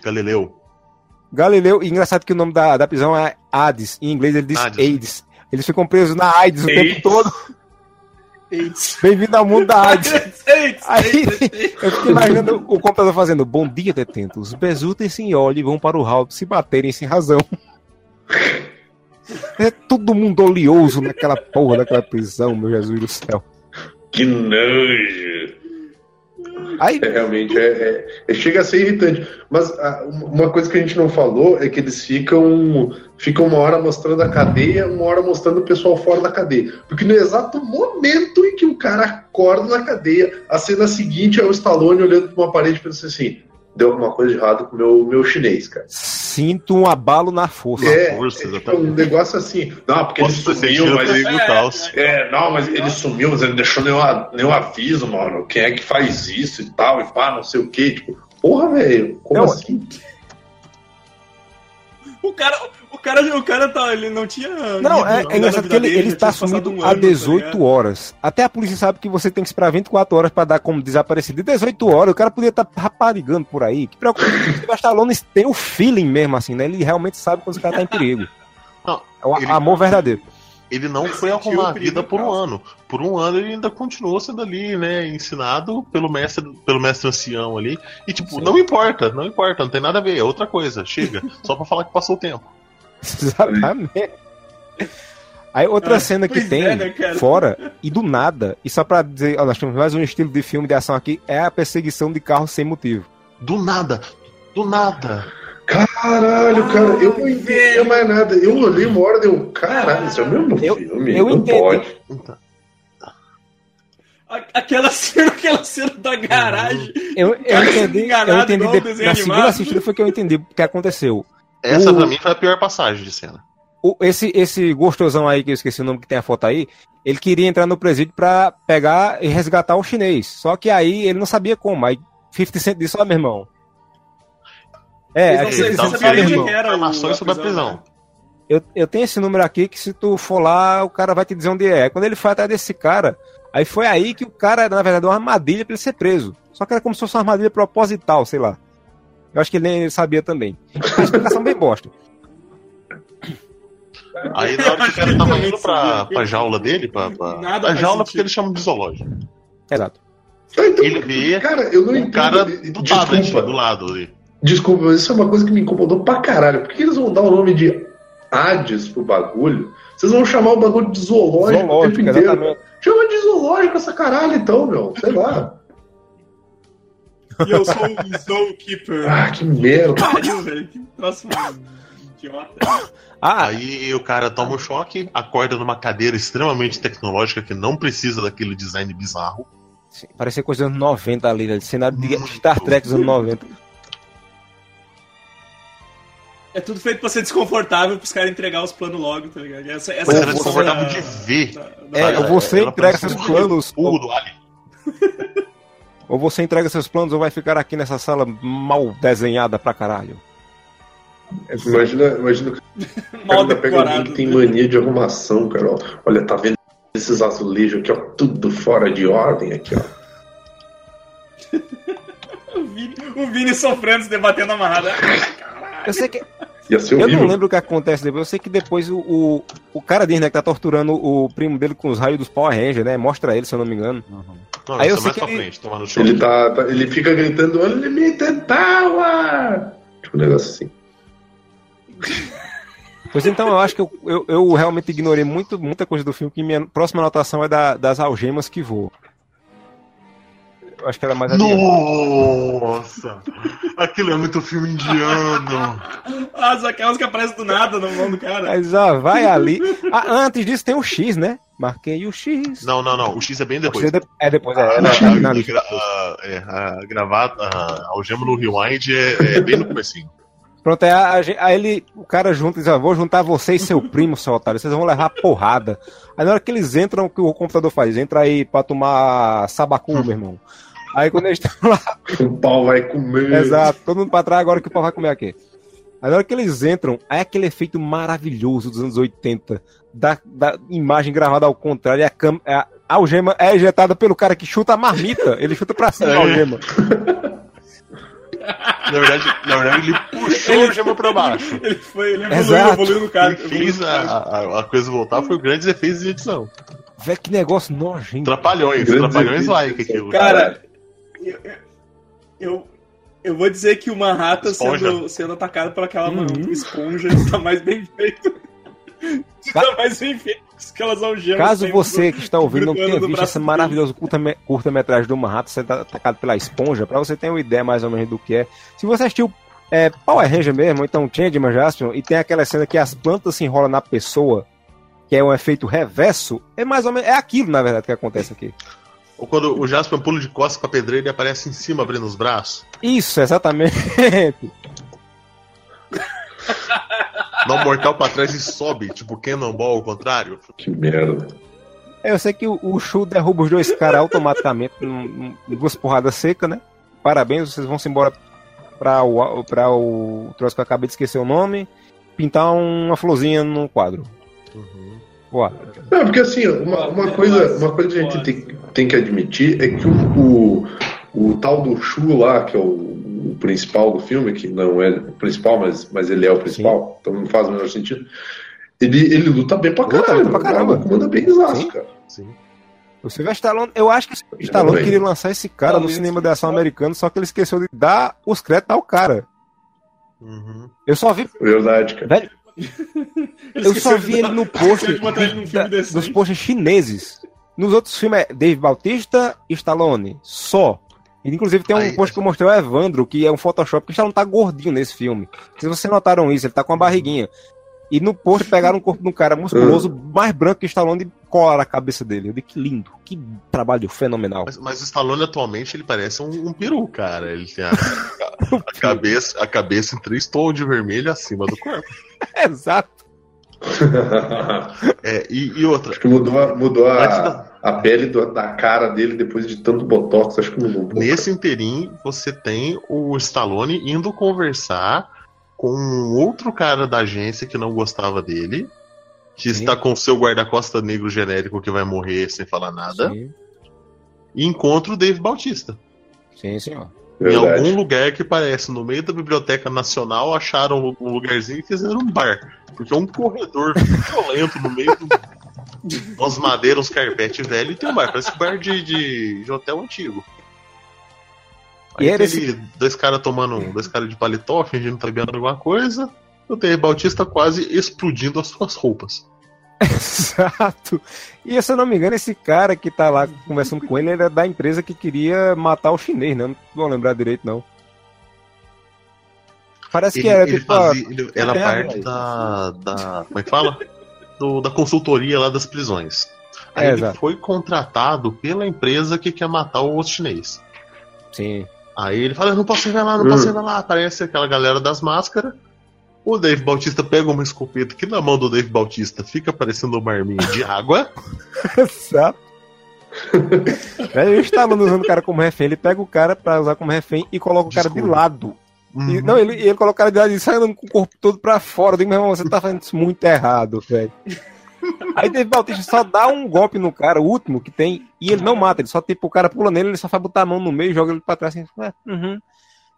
Galileu. Galileu, e engraçado que o nome da, da prisão é Hades. Em inglês ele diz Hades. AIDS. Eles ficam presos na AIDS o AIDS. tempo todo. Bem-vindo ao mundo da *laughs* AIDS. AIDS. Aí eu fico imaginando o computador fazendo Bom dia, detentos. Besutem-se em óleo e vão para o hall se baterem sem razão. É todo mundo oleoso naquela porra daquela prisão, meu Jesus do céu. Que nojo. Aí, É, realmente, é, é- é- chega a ser irritante. Mas ah, uma coisa que a gente não falou é que eles ficam, ficam uma hora mostrando a cadeia, uma hora mostrando o pessoal fora da cadeia. Porque no exato momento em que o cara acorda na cadeia, a cena seguinte é o Stallone olhando para uma parede e pensando assim: deu alguma coisa de errado com o meu, meu chinês, cara. sinto um abalo na força. É, força, é tipo um negócio assim. Não, porque ele Posso ter sumiu, mas ele, tal. é, não, mas ele sumiu, mas ele não deixou nenhum, nenhum aviso, mano. Quem é que faz isso e tal, e pá, não sei o que. Tipo, porra, velho, como Não, assim? O cara, o cara, o cara tá, ele não tinha. Não, é, é engraçado que ele, dele, ele está sumido um há ano, tá 18 ligado? horas. Até a polícia sabe que você tem que esperar 24 horas pra dar como desaparecido. E 18 horas, o cara podia estar raparigando por aí. Que preocupa. O Stallone *laughs* tem o feeling mesmo, assim, né? Ele realmente sabe quando o cara tá em perigo. Não, É o ele- amor verdadeiro. Ele não Mas foi arrumar a vida por um ano. Por um ano ele ainda continuou sendo ali, né, ensinado pelo mestre, pelo mestre ancião ali. E tipo, Sim. não importa, não importa, não tem nada a ver, é outra coisa, chega. *laughs* só pra falar que passou o tempo. Exatamente. Aí outra Ah, cena que tem é, né, fora, e do nada, e só pra dizer, ó, nós temos mais um estilo de filme de ação aqui, é a perseguição de carro sem motivo. Do nada, do nada. Caralho, cara, eu não entendia mais nada. Eu olhei uma hora e eu, caralho, isso é o mesmo Eu- filme? eu não entendi. pode. Então, Aquela cena, aquela cena da garagem. Eu, eu Cara, entendi, eu enganado entendi igual de- na segunda assistida foi que eu entendi o que aconteceu. essa O- pra mim foi a pior passagem de cena. O- esse, esse gostosão aí, que eu esqueci o nome que tem a foto aí, ele queria entrar no presídio pra pegar e resgatar o chinês. Só que aí ele não sabia como. Aí 50 Cent disse, ó, meu irmão. É, Eles aí não 50 sei- Cent você disse, ó, meu sabia irmão. que era o- Informações a sobre a prisão, né? Eu, eu tenho esse número aqui que se tu for lá, o cara vai te dizer onde é. Quando ele foi atrás desse cara, aí foi aí que o cara, na verdade, uma armadilha pra ele ser preso. Só que era como se fosse uma armadilha proposital, sei lá. Eu acho que ele nem sabia também. Uma explicação bem bosta. Aí na hora que o cara tava indo pra, pra jaula dele, pra, pra, Nada faz jaula sentido. porque eles chamam de zoológico. Exato. Ah, então, Ele vê cara, eu não o entendo. cara do tablet do lado ali. Desculpa, mas isso é uma coisa que me incomodou pra caralho. Por que eles vão dar o nome de Hades pro bagulho? Vocês vão chamar o bagulho de zoológico, o Zoológico, tempo inteiro. exatamente. Chama de zoológico essa caralho, então, meu. Sei lá. E eu sou um Zookeeper. Ah, que merda. Pariu, velho. Que próximo idiota. Ah, Aí o cara toma um choque, acorda numa cadeira extremamente tecnológica que não precisa daquele design bizarro. sim, parecia coisa dos anos 90 ali, né? cenário de. Star Trek dos anos 90. É tudo feito pra ser desconfortável pros caras entregar os planos logo, tá ligado? Essa, essa Mas é era função desconfortável de ver. da- da- É, ou você Ela entrega seus planos, ou, do Alien. *laughs* ou você entrega seus planos, ou vai ficar aqui nessa sala mal desenhada pra caralho. Imagina, imagina o *laughs* cara ainda pega alguém que tem mania de arrumação, cara. ó. Olha, tá vendo esses azulejos aqui, ó, tudo fora de ordem aqui, ó. *laughs* O Vini, o Vini sofrendo, se debatendo amarrado. Eu sei que. *laughs* Eu não lembro o que acontece depois. Eu sei que depois o, o, o cara diz, né, que tá torturando o primo dele com os raios dos Power Rangers, né? Mostra ele, se eu não me engano. Não, Aí eu é sei que ele- frente, tomar no choque. Ele, tá, tá- ele fica gritando Unlimited Power! Tipo um negócio assim. Pois então, eu acho que eu, eu, eu realmente ignorei muito, muita coisa do filme, que minha próxima anotação é da, das algemas que voam. Acho que ela é mais. Nossa! Aquilo é muito filme indiano. As aquelas que aparecem do nada na mão do cara. Mas ó, vai ali. Ah, antes disso tem o X, né? Marquei o X. Não, não, não. O X é bem depois. É, de- é depois, é, é, A, na- a, na lista. a, é, a gravata, a algema no rewind é, é bem no comecinho. Pronto, aí, a, aí ele, o cara junta e diz, ó, vou juntar você e seu primo, seu otário, vocês vão levar porrada. Aí na hora que eles entram, o que o computador faz? Entra aí pra tomar sabacu, meu irmão. Aí quando eles estão lá, O pau vai comer. exato, todo mundo pra trás, agora que o pau vai comer aqui. Aí na hora que eles entram, aí é aquele efeito maravilhoso dos anos 80, da, da imagem gravada ao contrário, e a, cam- a algema é ejetada pelo cara que chuta a marmita, ele chuta pra cima a É. algema. Na verdade, na verdade ele puxou a algema pra baixo. Ele foi, ele evoluiu, Exato. evoluiu no cara. Quem fez a, a, a coisa voltar foi grandes efeitos de edição. Velho, que negócio nojento. Trapalhões, trapalhões like aquilo. Cara, eu, eu, eu vou dizer que o Manhattan Esponja. sendo, sendo atacado por aquela Uhum. esponja tá mais bem feito. *laughs* tá mais bem feito que algemas. Caso você que está ouvindo não tenha visto essa dele. maravilhosa curta- curta-metragem do Manhattan sendo atacado pela esponja, pra você ter uma ideia mais ou menos do que é. Se você assistiu é, Power Ranger mesmo, ou então Changeman Jaspion, e tem aquela cena que as plantas se enrolam na pessoa, que é um efeito reverso, é mais ou menos, é aquilo na verdade que acontece aqui. Ou quando o Jasper pula de costas pra pedreira e aparece em cima abrindo os braços. Isso, exatamente. *laughs* Dá um mortal pra trás e sobe, tipo Cannonball ao contrário. Que merda. Eu sei que o, o Shu derruba os dois caras automaticamente num- num- duas porradas secas, né? Parabéns, vocês vão se embora pra o, pra o troço que eu acabei de esquecer o nome, pintar uma florzinha no quadro. Boa. Não, porque assim, uma, uma coisa, uma coisa que a gente tem, tem que admitir é que o, o, o tal do Shu lá, que é o, o principal do filme, que não é o principal, mas, mas ele é o principal, então não faz o menor sentido. Ele, ele luta bem pra Luta, caramba. luta pra caramba. Ele Comanda bem exato, Sim. cara. Sim. O Sylvester Stallone, eu acho que o Stallone bem. queria lançar esse cara no Talvez cinema de ação americano, só que ele esqueceu de dar os créditos ao cara. Uhum. Eu só vi, Verdade, cara. velho, *laughs* eu só vi ele no pôster dos posters chineses. Nos outros filmes é Dave Bautista e Stallone, só. E, inclusive tem um Aí, post que eu mostrei ao Evandro, que é um Photoshop, que o Stallone tá gordinho nesse filme. Se vocês notaram isso, ele tá com uma barriguinha. E no post pegaram o corpo de um cara musculoso, *laughs* mais branco que Stallone, e colaram a cabeça dele. Eu digo, que lindo, que trabalho fenomenal. Mas, mas o Stallone atualmente ele parece um, um peru, cara. Ele tem a, *laughs* a cabeça, a cabeça em três tons de vermelho acima do corpo. *laughs* Exato. É, e, e outra, Acho que mudou, a- mudou a, da- a pele do- da cara dele depois de tanto botox. Acho que mudou nesse inteirinho você tem o Stallone indo conversar com um outro cara da agência que não gostava dele, que Sim. está com o seu guarda-costa negro genérico que vai morrer sem falar nada, Sim, e encontra o Dave Bautista. sim, senhor. Em Verdade. algum lugar que parece no meio da Biblioteca Nacional, acharam um lugarzinho e fizeram um bar. Porque é um corredor violento no meio do. *laughs* umas madeiras, uns carpete velho e tem um bar. Parece um bar de, de, de hotel antigo. Aí E era aquele dois caras tomando. Dois caras de paletó, fingindo que tá bebendo alguma coisa. O Dave Bautista quase explodindo as suas roupas. *laughs* Exato. E se eu não me engano, esse cara que tá lá conversando com ele era da empresa que queria matar o chinês, né? Não vou lembrar direito, não. Parece Ele, que era ele tipo. fazia, ele era a parte da, da. Como é que fala? Do- da consultoria lá das prisões. Aí É, ele exato. foi contratado pela empresa que quer matar o chinês. Sim. Aí ele fala, não posso revelar, não posso Hum. revelar. Aparece aquela galera das máscaras. O Dave Bautista pega uma escopeta que na mão do Dave Bautista fica parecendo uma arminha de água. *laughs* Exato. Ele está usando o cara como refém, ele pega o cara pra usar como refém e coloca o cara de Desculpa. lado. E, Uhum. não, ele, ele coloca o cara de lado e sai andando com o corpo todo pra fora. Eu digo, meu irmão, você tá fazendo isso muito errado, velho. Aí Dave Bautista só dá um golpe no cara, o último que tem, e ele não mata, ele só tipo, o cara pula nele, ele só faz botar a mão no meio e joga ele pra trás assim, "É, uhum."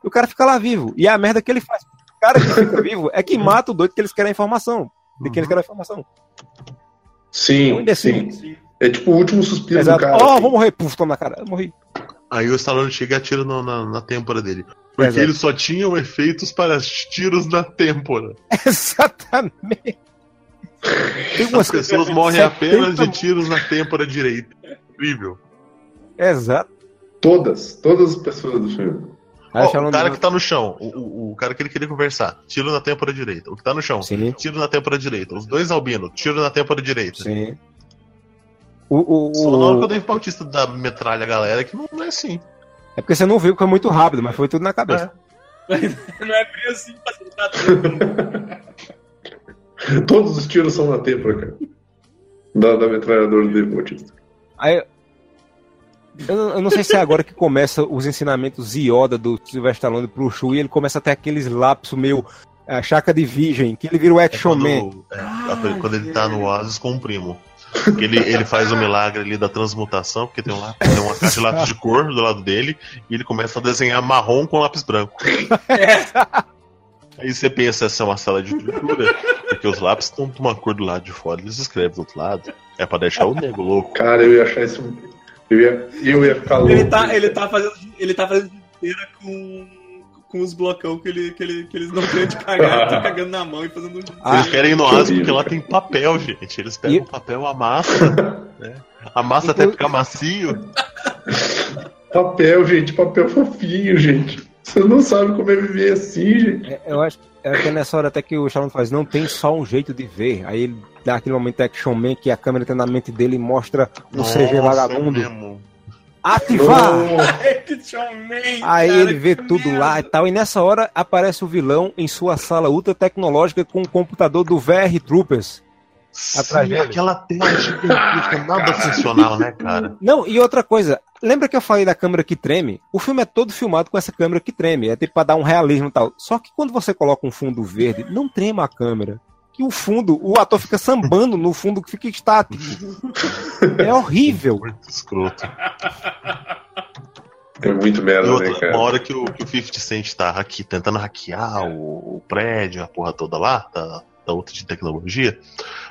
E o cara fica lá vivo. E a merda que ele faz. O cara que fica vivo é que mata o doido que eles querem a informação. De que eles querem a informação. É um Sim, sim. É tipo o último suspiro Exato. do cara. Ó, assim. vou morrer, puf, toma na cara. Eu morri. Aí o Stallone chega e atira no- na, na têmpora dele. Porque Exato. eles só tinham efeitos para tiros na têmpora. *laughs* Exatamente. Tem umas As pessoas morrem apenas de 70 tiros na têmpora direita. Incrível. Exato. Todas, todas as pessoas do filme. Falam o cara que tá no chão, o, o, o cara que ele queria conversar, tiro na têmpora direita. O que tá no chão, Sim, tiro na têmpora direita. Os dois albinos, tiro na têmpora direita. sim. O, o, Só na hora que o. Dave Bautista dá metralha a galera que não é assim. É porque você não viu que foi muito rápido, mas foi tudo na cabeça. *laughs* Não é bem assim pra tentar tudo. *laughs* Todos os tiros são na têmpora, cara. Da, da metralhadora do Dave Bautista. Aí, eu, não- eu não sei se é agora que começa os ensinamentos Yoda do Sylvester Stallone pro Shu e ele começa a ter aqueles lapsos meio a chaca de virgem, que ele vira o É Action Man. quando, é, quando ele tá no Oasis com o primo. Porque ele, ele faz o milagre ali da transmutação, porque tem, um lápis, tem uma caixa de lápis de cor do lado dele, e ele começa a desenhar marrom com lápis branco. *laughs* Aí você pensa, essa é uma sala de pintura, *laughs* porque os lápis estão de uma cor do lado de fora, eles escrevem do outro lado. É pra deixar o nego louco. Cara, eu ia achar isso. Eu ia, eu ia ficar louco. Ele tá, ele tá fazendo, ele tá fazendo inteira com, com os blocão que, ele, que, ele, que eles não querem de cagar, ele tá *laughs* cagando na mão e fazendo. Ah, Eles querem ir no que porque lá tem papel, gente. Eles pegam E- papel, amassa, né? Amassa até ficar macio. Papel, gente, papel fofinho, gente. Você não sabe como é viver assim, gente. É, eu acho é que é nessa hora até que o Stallone faz, não tem só um jeito de ver. Aí ele dá aquele momento Action Man que a câmera tá na mente dele e mostra o CG Nossa, vagabundo. é mesmo. Ativar! Aí Aí ele vê tudo lá e tal, e nessa hora aparece o vilão em sua sala ultra tecnológica com o computador do VR Troopers. Atrás dele. aquela tela gigantesca, *laughs* nada funcional, né, cara? *laughs* Não, e outra coisa, lembra que eu falei da câmera que treme? O filme é todo filmado com essa câmera que treme, é tipo pra dar um realismo e tal. Só que quando você coloca um fundo verde, não trema a câmera. Que o fundo, o ator fica sambando no fundo que fica estático. É horrível. Muito escroto. É muito merda, né, outra, cara? uma hora que o, que o 50 Cent tá aqui, tentando hackear o, o prédio, a porra toda lá, tá da outra de tecnologia.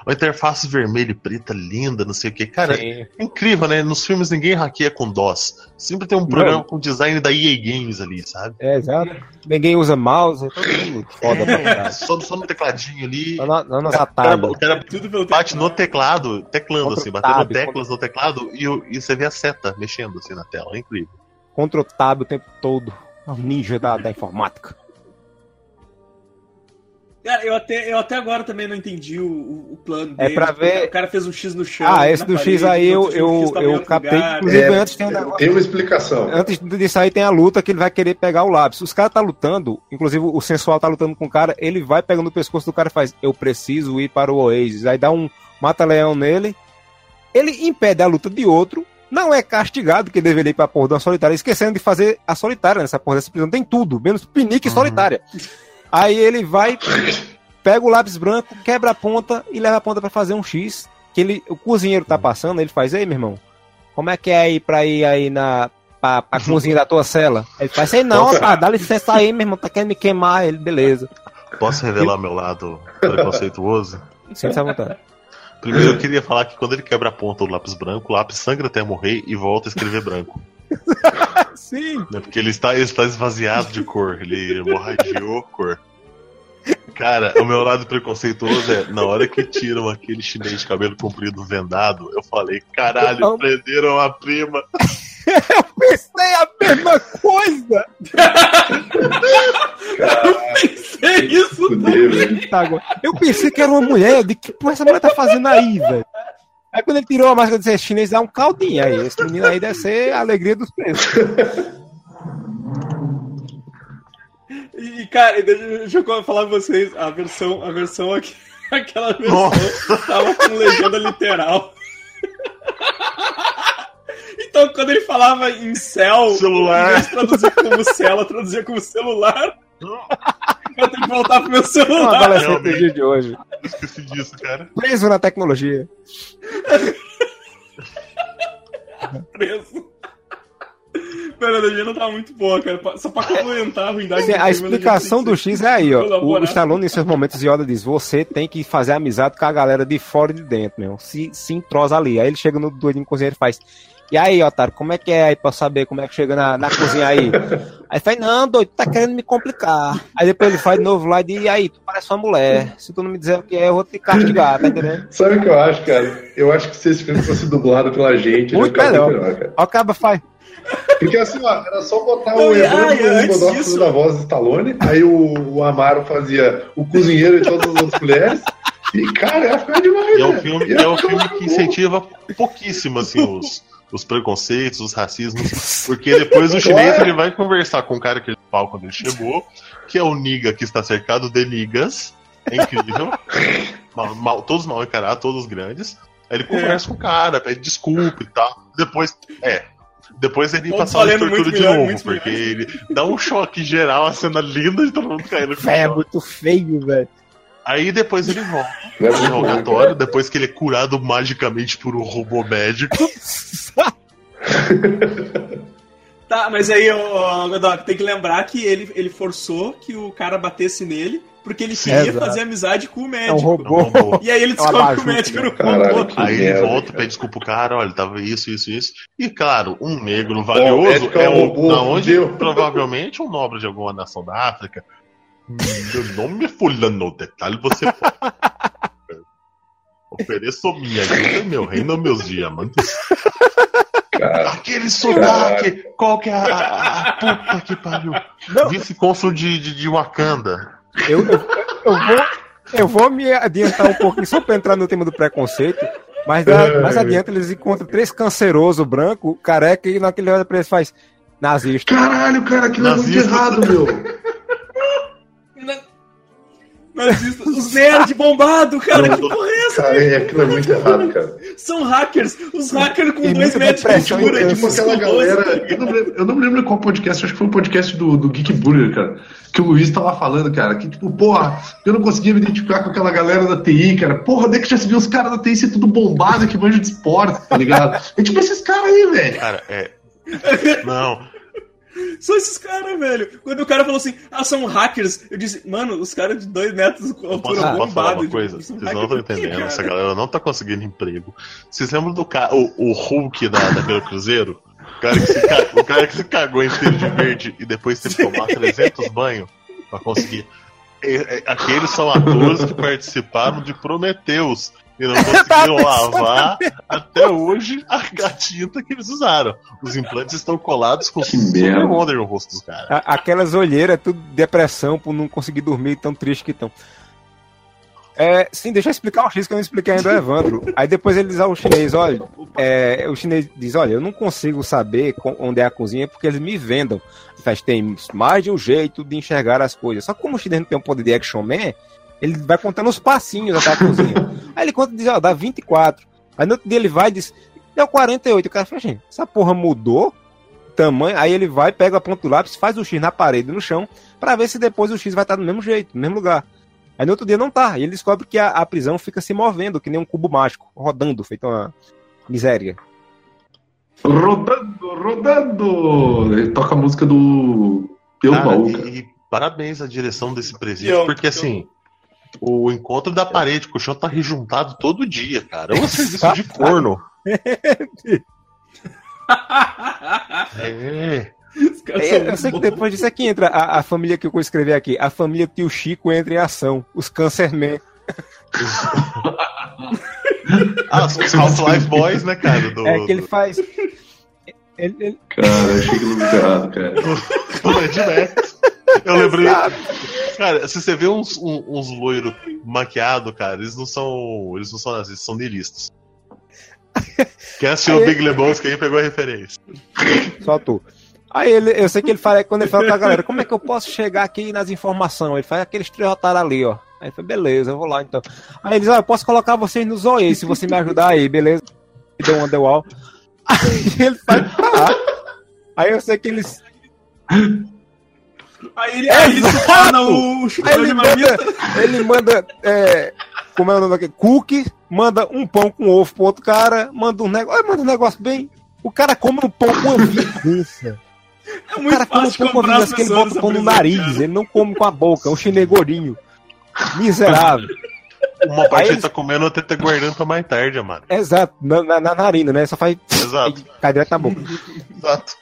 Uma interface vermelha e preta linda, não sei o que. Cara, Sim. é incrível, né? Nos filmes ninguém hackeia com DOS. Sempre tem um programa Não. com design da EA Games ali, sabe? É, exato. Ninguém usa mouse, é todo mundo foda pra *laughs* É, só, só no tecladinho ali. Só na- Só nas O cara, o cara Tudo pelo bate no teclado, teclando Contra assim, o batendo tab, teclas no teclado e, o- e você vê a seta mexendo assim na tela. É incrível. Contra o tab o tempo todo. É um ninja da, da informática. Cara, eu até, eu até agora também não entendi o, o- plano É dele. pra ver- O cara fez um X no chão. Ah, esse do X parede, aí eu, o X eu, eu captei. lugar. Inclusive, É, antes tem um negócio. Tem uma explicação. Antes disso aí tem a luta que ele vai querer pegar o lápis. Os caras tá lutando, inclusive o sensual tá lutando com o cara, ele vai pegando o pescoço do cara e faz, eu preciso ir para o Oasis. Aí dá um mata-leão nele. Ele impede a luta de outro, não é castigado que deveria ir pra porra da solitária, esquecendo de fazer a solitária nessa porra dessa prisão. Tem tudo, menos pinique Uhum. solitária. Aí ele vai, pega o lápis branco, quebra a ponta e leva a ponta pra fazer um X. Que ele, o cozinheiro tá passando, ele faz, ei, meu irmão, como é que é aí pra ir aí na. Pra, pra cozinha da tua cela? Ele faz, sei não, pá, dá licença aí, meu irmão, tá querendo me queimar. Ele, beleza. Posso revelar meu lado preconceituoso? Sente à vontade. Primeiro eu queria falar que quando ele quebra a ponta do lápis branco, o lápis sangra até morrer e volta a escrever branco. *laughs* Sim. Né? Porque ele está, ele está esvaziado de cor, ele hemorragiou cor. Cara, o meu lado preconceituoso é, na hora que tiram aquele chinês de cabelo comprido vendado, eu falei, caralho, Não. prenderam a prima. *laughs* Pensei a mesma coisa! Pensei isso Fudeu, velho. Tá, agora. Eu pensei que era uma mulher, de que porra essa mulher tá fazendo aí, velho? Aí quando ele tirou a máscara de ser chinês, dá um caldinho aí. Esse menino aí deve ser a alegria dos preços. E, cara, deixa, deixa eu falar pra vocês, a versão, a versão aqui, *laughs* aquela versão Nossa. tava com legenda literal. *laughs* Então, quando ele falava em céu, Celular. em traduzir como cela, traduzia como celular. Eu tenho que voltar pro meu celular. adolescente do realmente. dia de hoje. Esqueci disso, cara. Preso na tecnologia. preso. Mano, a legenda tá muito boa, cara. Só pra complementar a ruindade Sim, a explicação do X é aí, ó. O. Stallone, em seus momentos Yoda, diz: Você tem que fazer amizade com a galera de fora e de dentro, meu. Se, se entrosa ali. Aí ele chega no doidinho cozinheiro e faz: E aí, otário, como é que é aí pra saber como é que chega na, na cozinha aí? Aí faz: Não, doido, tá querendo me complicar. Aí depois ele faz de novo lá e diz: E aí, tu parece uma mulher. Se tu não me dizer o que é, eu vou te castigar, tá entendendo? *laughs* Sabe o que eu acho, cara? Eu acho que se esse filme fosse dublado pela gente, ele Muito ia ficar melhor. melhor, cara. Ó, o caba faz. Porque assim, ó, era só botar Não, o Evandro da voz do Stallone, aí o, o Amaro fazia o cozinheiro e todas as outras mulheres, e, cara, ia ficar demais, E é um né? filme, Ia é um filme que incentiva pouquíssimo assim, os, os preconceitos, os racismos, porque depois o *laughs* chinês ele vai conversar com o cara que ele pau quando ele chegou, que é o Niga que está cercado de Nigas. É incrível. *laughs* Mal- mal- todos mal encarados, todos grandes. Aí ele conversa com o cara, pede desculpa e tal. Depois, é. Depois ele passa valendo tortura de milhões, novo, porque ele dá um choque geral, a cena linda de todo mundo caindo é chão. muito feio, velho. Aí depois ele volta é pro bom, interrogatório, depois que ele é curado magicamente por um robô médico. *laughs* Tá, mas aí, ô, Godoc, tem que lembrar que ele, ele forçou que o cara batesse nele, porque ele queria exato. fazer amizade com o É médico. É um robô. E aí ele É descobre que o médico era o robô. Aí ele merda, volta, cara. pede desculpa pro cara, olha, tava isso, isso, isso. E claro, um negro o valioso médico é é um o robô, da onde provavelmente um nobre de alguma nação da África. Meu nome é fulano, detalhe você pode. *laughs* Ofereço minha ajuda, meu reino, meus diamantes. Cara, Aquele sotaque! Qual que é a, a- a puta que pariu? Vice-cônsul de, de, de Wakanda. Eu, eu, eu vou, eu vou me adiantar um pouquinho só pra entrar no tema do preconceito. Mas da- mais adiante eles encontram três cancerosos branco, careca, e naquele olha pra eles faz nazista. caralho, cara, aquilo é muito errado, meu. Nazista. Os nerds bombados, cara, Não, que porra é essa? Cara, é, aquilo é muito errado, cara. São hackers. Os hackers com dois metros de altura. de aquela galera. Eu não, lembro, eu não me lembro qual podcast, acho que foi um podcast do, do Geek Burger, cara. Que o Luiz tava falando, cara, que tipo, porra, eu não conseguia me identificar com aquela galera da TI, cara. Porra, onde é que já se viu os caras da TI ser tudo bombado que manjam de esporte, tá ligado? É tipo esses caras aí, velho. Cara, é. Não. São esses caras, velho. Quando o cara falou assim, ah, são hackers, eu disse, mano, os caras de dois metros Eu altura posso, posso falar uma coisa? tipo, Vocês não estão entendendo. Cara, Essa galera não tá conseguindo emprego. Vocês lembram do ca... o, o Hulk da, daquele Cruzeiro? O cara, que se ca- o cara que se cagou inteiro de verde e depois teve que tomar 300 banhos pra conseguir. E- Aqueles são atores que participaram de Prometheus e não *laughs* conseguiram lavar até hoje a, a tinta que eles usaram. Os implantes estão colados com Que super. Wonder no rosto dos caras. A- Aquelas olheiras, tudo depressão por não conseguir dormir, tão triste que estão. É, sim, deixa eu explicar o X que eu não expliquei ainda Evandro. *laughs* Aí depois ele diz ao chinês, olha, é, o chinês diz, olha, eu não consigo saber onde é a cozinha porque eles me vendam. Faz, tem mais de um jeito de enxergar as coisas. Só que como o chinês não tem um poder de action man, ele vai contando os passinhos até a cozinha. *laughs* Aí ele conta e diz, ó, dá 24. Aí no outro dia ele vai e diz, deu 48. O cara fala, gente, essa porra mudou tamanho. Aí ele vai, pega a ponta do lápis, faz o X na parede, no chão, pra ver se depois o X vai estar do mesmo jeito, no mesmo lugar. Aí no outro dia não tá. E ele descobre que a, a prisão fica se movendo, que nem um cubo mágico, rodando, feito uma miséria. Rodando, rodando! Ele toca a música do. Pelo Cara, baú, e, cara. e parabéns à direção desse presídio, Eu- porque eu- assim, o encontro da parede com o chão tá rejuntado todo dia, cara. É um serviço de corno. *laughs* É. É, eu sei que depois disso aqui entra a, a família que eu escrevi aqui. A família Tio Chico entra em ação. Os Cancerman. *laughs* Ah, os Half-Life Boys, né, cara? Do, É que ele faz. Ele, ele- Cara, achei que não errado, cara. do Mad Max. Eu lembrei. Cara, se você vê uns, um- uns loiros maquiados, cara, eles não são. Eles não são nazistas, são nihilistas. Quem assistiu o Big Lebowski aí pegou a referência. Só tu. Aí ele, eu sei que ele fala, quando ele fala pra galera, como é que eu posso chegar aqui nas informações? Ele faz aqueles três otários ali, ó. Aí ele fala, beleza, eu vou lá então. Aí ele diz, ah, eu posso colocar vocês nos OE se você me ajudar aí, beleza? E deu um underwall. Aí ele faz, tá. Aí eu sei que eles. Aí ele, aí ele torna o chutador de marmita. ele manda é, como é o nome daquele? Cookie, manda um pão com ovo pro outro cara, manda um negócio, manda um negócio bem. O cara come um pão com a vingança. É O cara come um pão com a vingança, que ele bota o pão no nariz, cara. ele não come com a boca, é um chinês gordinho. Miserável. Uma parte ele tá comendo, outra tá guardando pra mais tarde, mano. Exato, na, na, na narina, né? Só faz. Exato, Cai direto na boca. exato.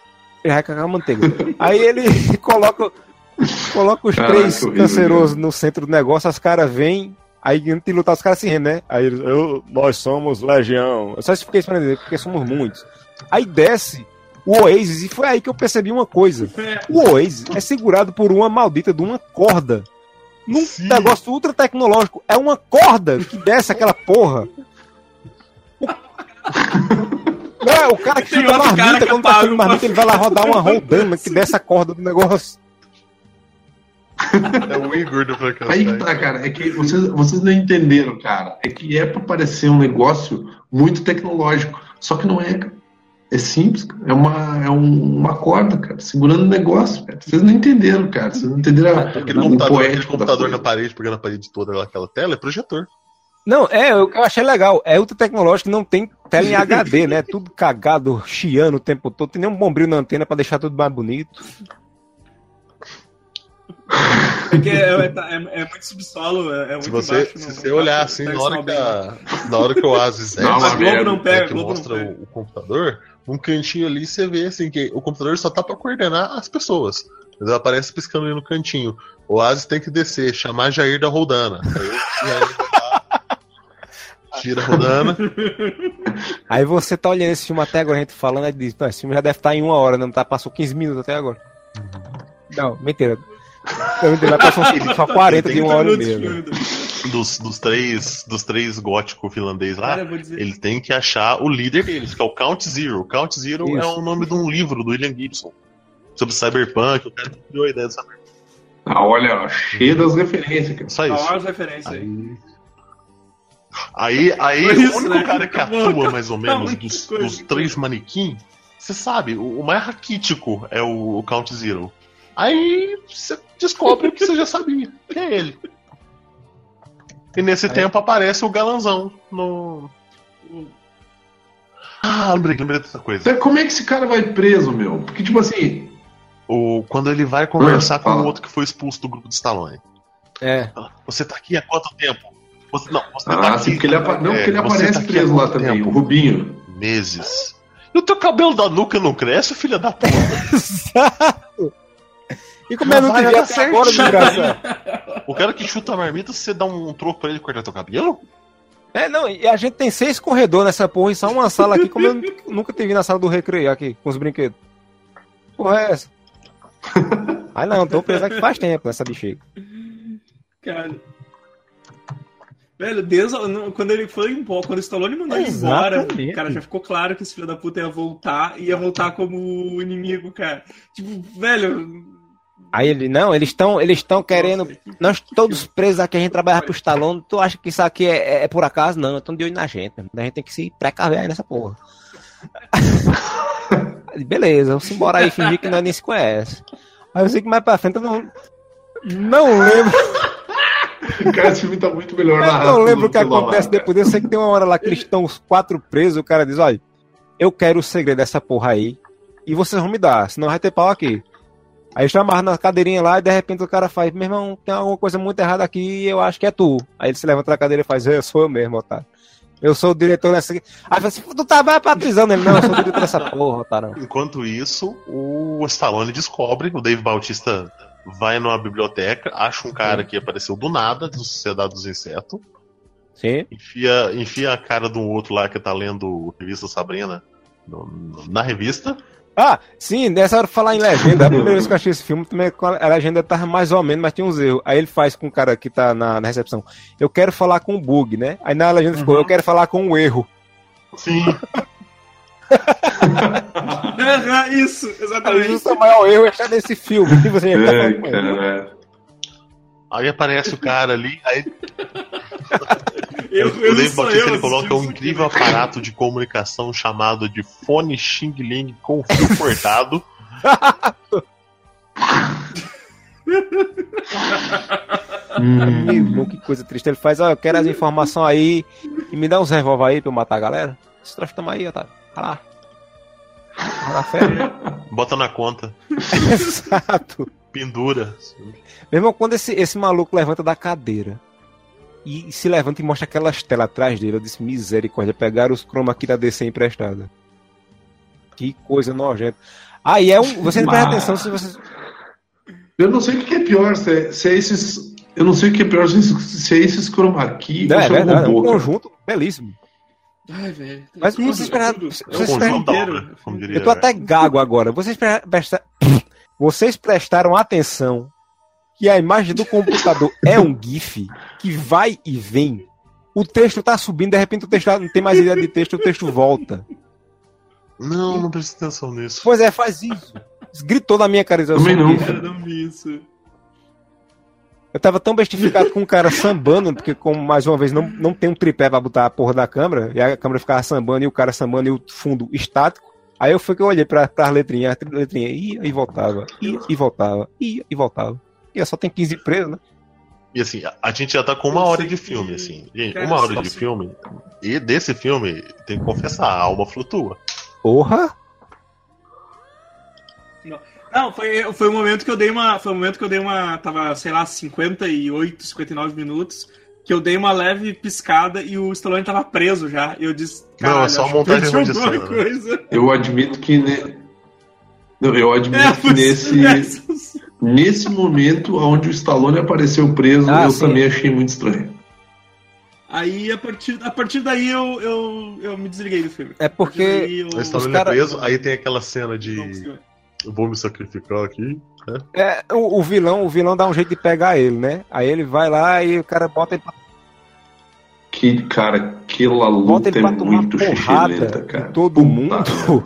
Ele vai cagar a manteiga. Aí ele *laughs* coloca, coloca os Caraca, três horrível, cancerosos no centro do negócio, as caras vêm, aí antes de lutar, os caras se rendem, né? Aí eles, eu, nós somos legião. Eu só fiquei esperando dizer, porque somos muitos. Aí desce o Oasis, e foi aí que eu percebi uma coisa. É. O Oasis é segurado por uma maldita de uma corda. Num Sim. negócio ultra tecnológico. É uma corda que desce aquela porra. Não, *laughs* é o cara que Tem chuta cara marmita, quando tá apaga chutando marmita, ele vai lá rodar uma rodana que desce a corda do negócio. É o Igor do Aí que Frankenstein. tá, cara. É que vocês, vocês não entenderam, cara. É que é pra parecer um negócio muito tecnológico. Só que não é, cara. É simples, cara. É uma, é um- uma corda, cara, segurando o negócio, cara. Vocês não entenderam, cara. Vocês não entenderam a- Aquele o computador, aquele computador na parede, pegando a parede toda aquela tela, é projetor. Não, é, o que eu achei legal. É ultra tecnológico, não tem tela em HD, né? Tudo cagado, chiando o tempo todo. Tem nem um bombril na antena pra deixar tudo mais bonito. Porque é, é- é- é muito subsolo, é, é muito Se você, baixo, se não- você não olhar assim, na hora, que a, na hora que o Oasis desce, A Globo não né, pega, a que Globo não mostra pega. o, o computador, um cantinho ali você vê assim que o computador só tá pra coordenar as pessoas. Mas ela aparece piscando ali no cantinho. O Oasis tem que descer, chamar Jair da Rodana. Aí o Jair vai lá, *laughs* tira a Rodana. Aí você tá olhando esse filme até agora, a gente falando, aí diz, "Pô, esse filme já deve estar em uma hora, não tá? Passou 15 minutos até agora. Não, mentira. Vai passar uns- só 40 de uma hora e de meia. Dos, dos três dos três góticos finlandês lá, Cara, dizer. ele tem que achar o líder deles, que é o Count Zero. Count Zero é Isso. o nome de um livro do William Gibson. Sobre cyberpunk, o cara que criou a ideia do cyberpunk. Ah, olha, cheio das referências, cara. Só isso. Só as referências aí. Aí, aí Foi o isso, único né? cara que Acabou, atua mais ou menos Muita dos, dos três manequins, você sabe, o, o mais raquítico é o, o Count Zero. Aí você descobre o que você já sabia, que é ele. E nesse tempo aparece o galanzão no. Ah, lembrei, lembrei dessa coisa. Então, como é que esse cara vai preso, meu? Porque, tipo assim, o, quando ele vai conversar Ah, com o outro que foi expulso do grupo de Stallone. É. Você tá aqui há quanto tempo? Você, não, você tá Ah, aqui. sim, porque ele, apa- não, é, porque ele aparece tá aqui preso lá também, tempo? o Rubinho. Meses. E o teu cabelo da nuca não cresce, filha da puta? Exato. *laughs* E como eu não Vai te vi dar até agora, certinho. desgraçado? O cara que chuta a marmita, você dá um troco pra ele cortar teu cabelo? É, não, e a gente tem seis corredores nessa porra e só uma sala aqui, como eu nunca te vi na sala do recreio aqui, com os brinquedos. Porra é essa? *laughs* Ai não, tô preso aqui faz tempo nessa bexiga. Cara. Velho, Deus, quando ele foi embora, quando o Stallone mandou ele embora, cara, já ficou claro que esse filho da puta ia voltar e ia voltar como inimigo, cara. Tipo, velho. Aí ele, não, eles estão eles estão querendo. Nós todos presos aqui, a gente trabalha pro Stallone. Tu acha que isso aqui é, é por acaso? Não, estão de olho na gente. A gente tem que se precaver aí nessa porra. *laughs* Beleza, vamos embora aí fingir que nós nem se conhece. Aí eu sei que mais pra frente eu não. Não lembro, Cara, esse filme tá muito melhor eu não lembro o que acontece Amaro, depois. Eu sei que tem uma hora lá que eles estão os quatro presos. O cara diz: olha, eu quero o segredo dessa porra aí. E vocês vão me dar, senão vai ter pau aqui. Aí eles amarram na cadeirinha lá e de repente o cara faz: meu irmão, tem alguma coisa muito errada aqui e eu acho que é tu. Aí ele se levanta da cadeira e faz: eu sou eu mesmo, otário. Eu sou o diretor dessa. Aí fala assim: tu tá vai pra prisão nele. Não, eu sou o diretor dessa porra, otário. Enquanto isso, o Stallone descobre, o Dave Bautista vai numa biblioteca, acha um cara que apareceu do nada, do Sociedade dos Insetos, Sim. enfia, enfia a cara de um outro lá que tá lendo revista Sabrina no- no- na revista. Ah, sim, nessa hora falar em legenda, a primeira vez que eu achei esse filme, também a legenda tava mais ou menos, mas tinha uns erros. Aí ele faz com o cara que tá na, na recepção, eu quero falar com o bug, né? Aí na legenda ficou, eu quero falar com o erro. Sim. Aham, *laughs* Isso, exatamente. justo o maior erro é estar nesse filme. E você já tá É, falando com ele. cara. Aí aparece o cara ali, aí *laughs* Eu, o eu não Dave sou Bautista eu ele coloca assistindo um aqui, incrível né? aparato de comunicação chamado de fone Xing Ling com fio *laughs* cortado. Hum, que coisa triste. Ele faz, ó, eu quero as informações aí e me dá uns revólver aí pra eu matar a galera. Esse troço toma aí, Otávio. Vai lá. Vai lá, fé. Bota na conta, *laughs* Exato. pendura. Meu irmão, quando esse, esse maluco levanta da cadeira e se levanta e mostra aquelas telas atrás dele, eu disse, misericórdia, pegaram os chroma aqui da DC emprestada. Que coisa nojenta. Aí é um. Você não presta atenção se você. Eu não sei o que é pior, se é, se é esses. Eu não sei o que é pior, se, é esses chroma key Não, é é um verdade, é um conjunto belíssimo. Ai, velho. Mas vocês esperaram- vocês É o esperaram- né? Como diria, Eu tô até gago agora. Vocês. Vocês prestaram atenção que a imagem do computador é um GIF que vai e vem. O texto tá subindo, de repente o texto não tem mais ideia de texto, o texto volta. Não, não presta atenção nisso. Pois é, faz isso. Gritou na minha cara. eu Também um não. Isso. Eu tava tão bestificado com o cara sambando, porque, como mais uma vez, não, não tem um tripé pra botar a porra da câmera, e a câmera ficava sambando e o cara sambando e o fundo estático. Aí eu fui que eu olhei pra, pra letrinha, a letrinha ia e voltava, ia e voltava, ia e voltava. E só tem 15 presos, né? E assim, a, gente já tá com uma hora de filme, assim. Gente, uma hora de filme. E desse filme, tem que confessar, a alma flutua. Porra! Não, foi, foi o momento que eu dei uma. Foi o momento que eu dei uma. Tava, sei lá, 58, 59 minutos. Que eu dei uma leve piscada e o Stallone tava preso já. E eu disse. Não, é "Caralho, só montagem de cena, né?" coisa. Eu admito que. Ne... Não, eu admito É, que *laughs* nesse, essas- nesse momento onde o Stallone apareceu preso, Ah, eu sim. também achei muito estranho. Aí a partir, a partir daí eu, eu, eu me desliguei do filme. É porque daí, eu- Aí Stallone cara- é preso, aí tem aquela cena de. Eu vou me sacrificar aqui. é, o, o vilão, o vilão dá um jeito de pegar ele, né? Aí ele vai lá e o cara bota ele pra, Que, cara, aquela bota luta ele é pra tomar muito porrada cara. todo Puta mundo.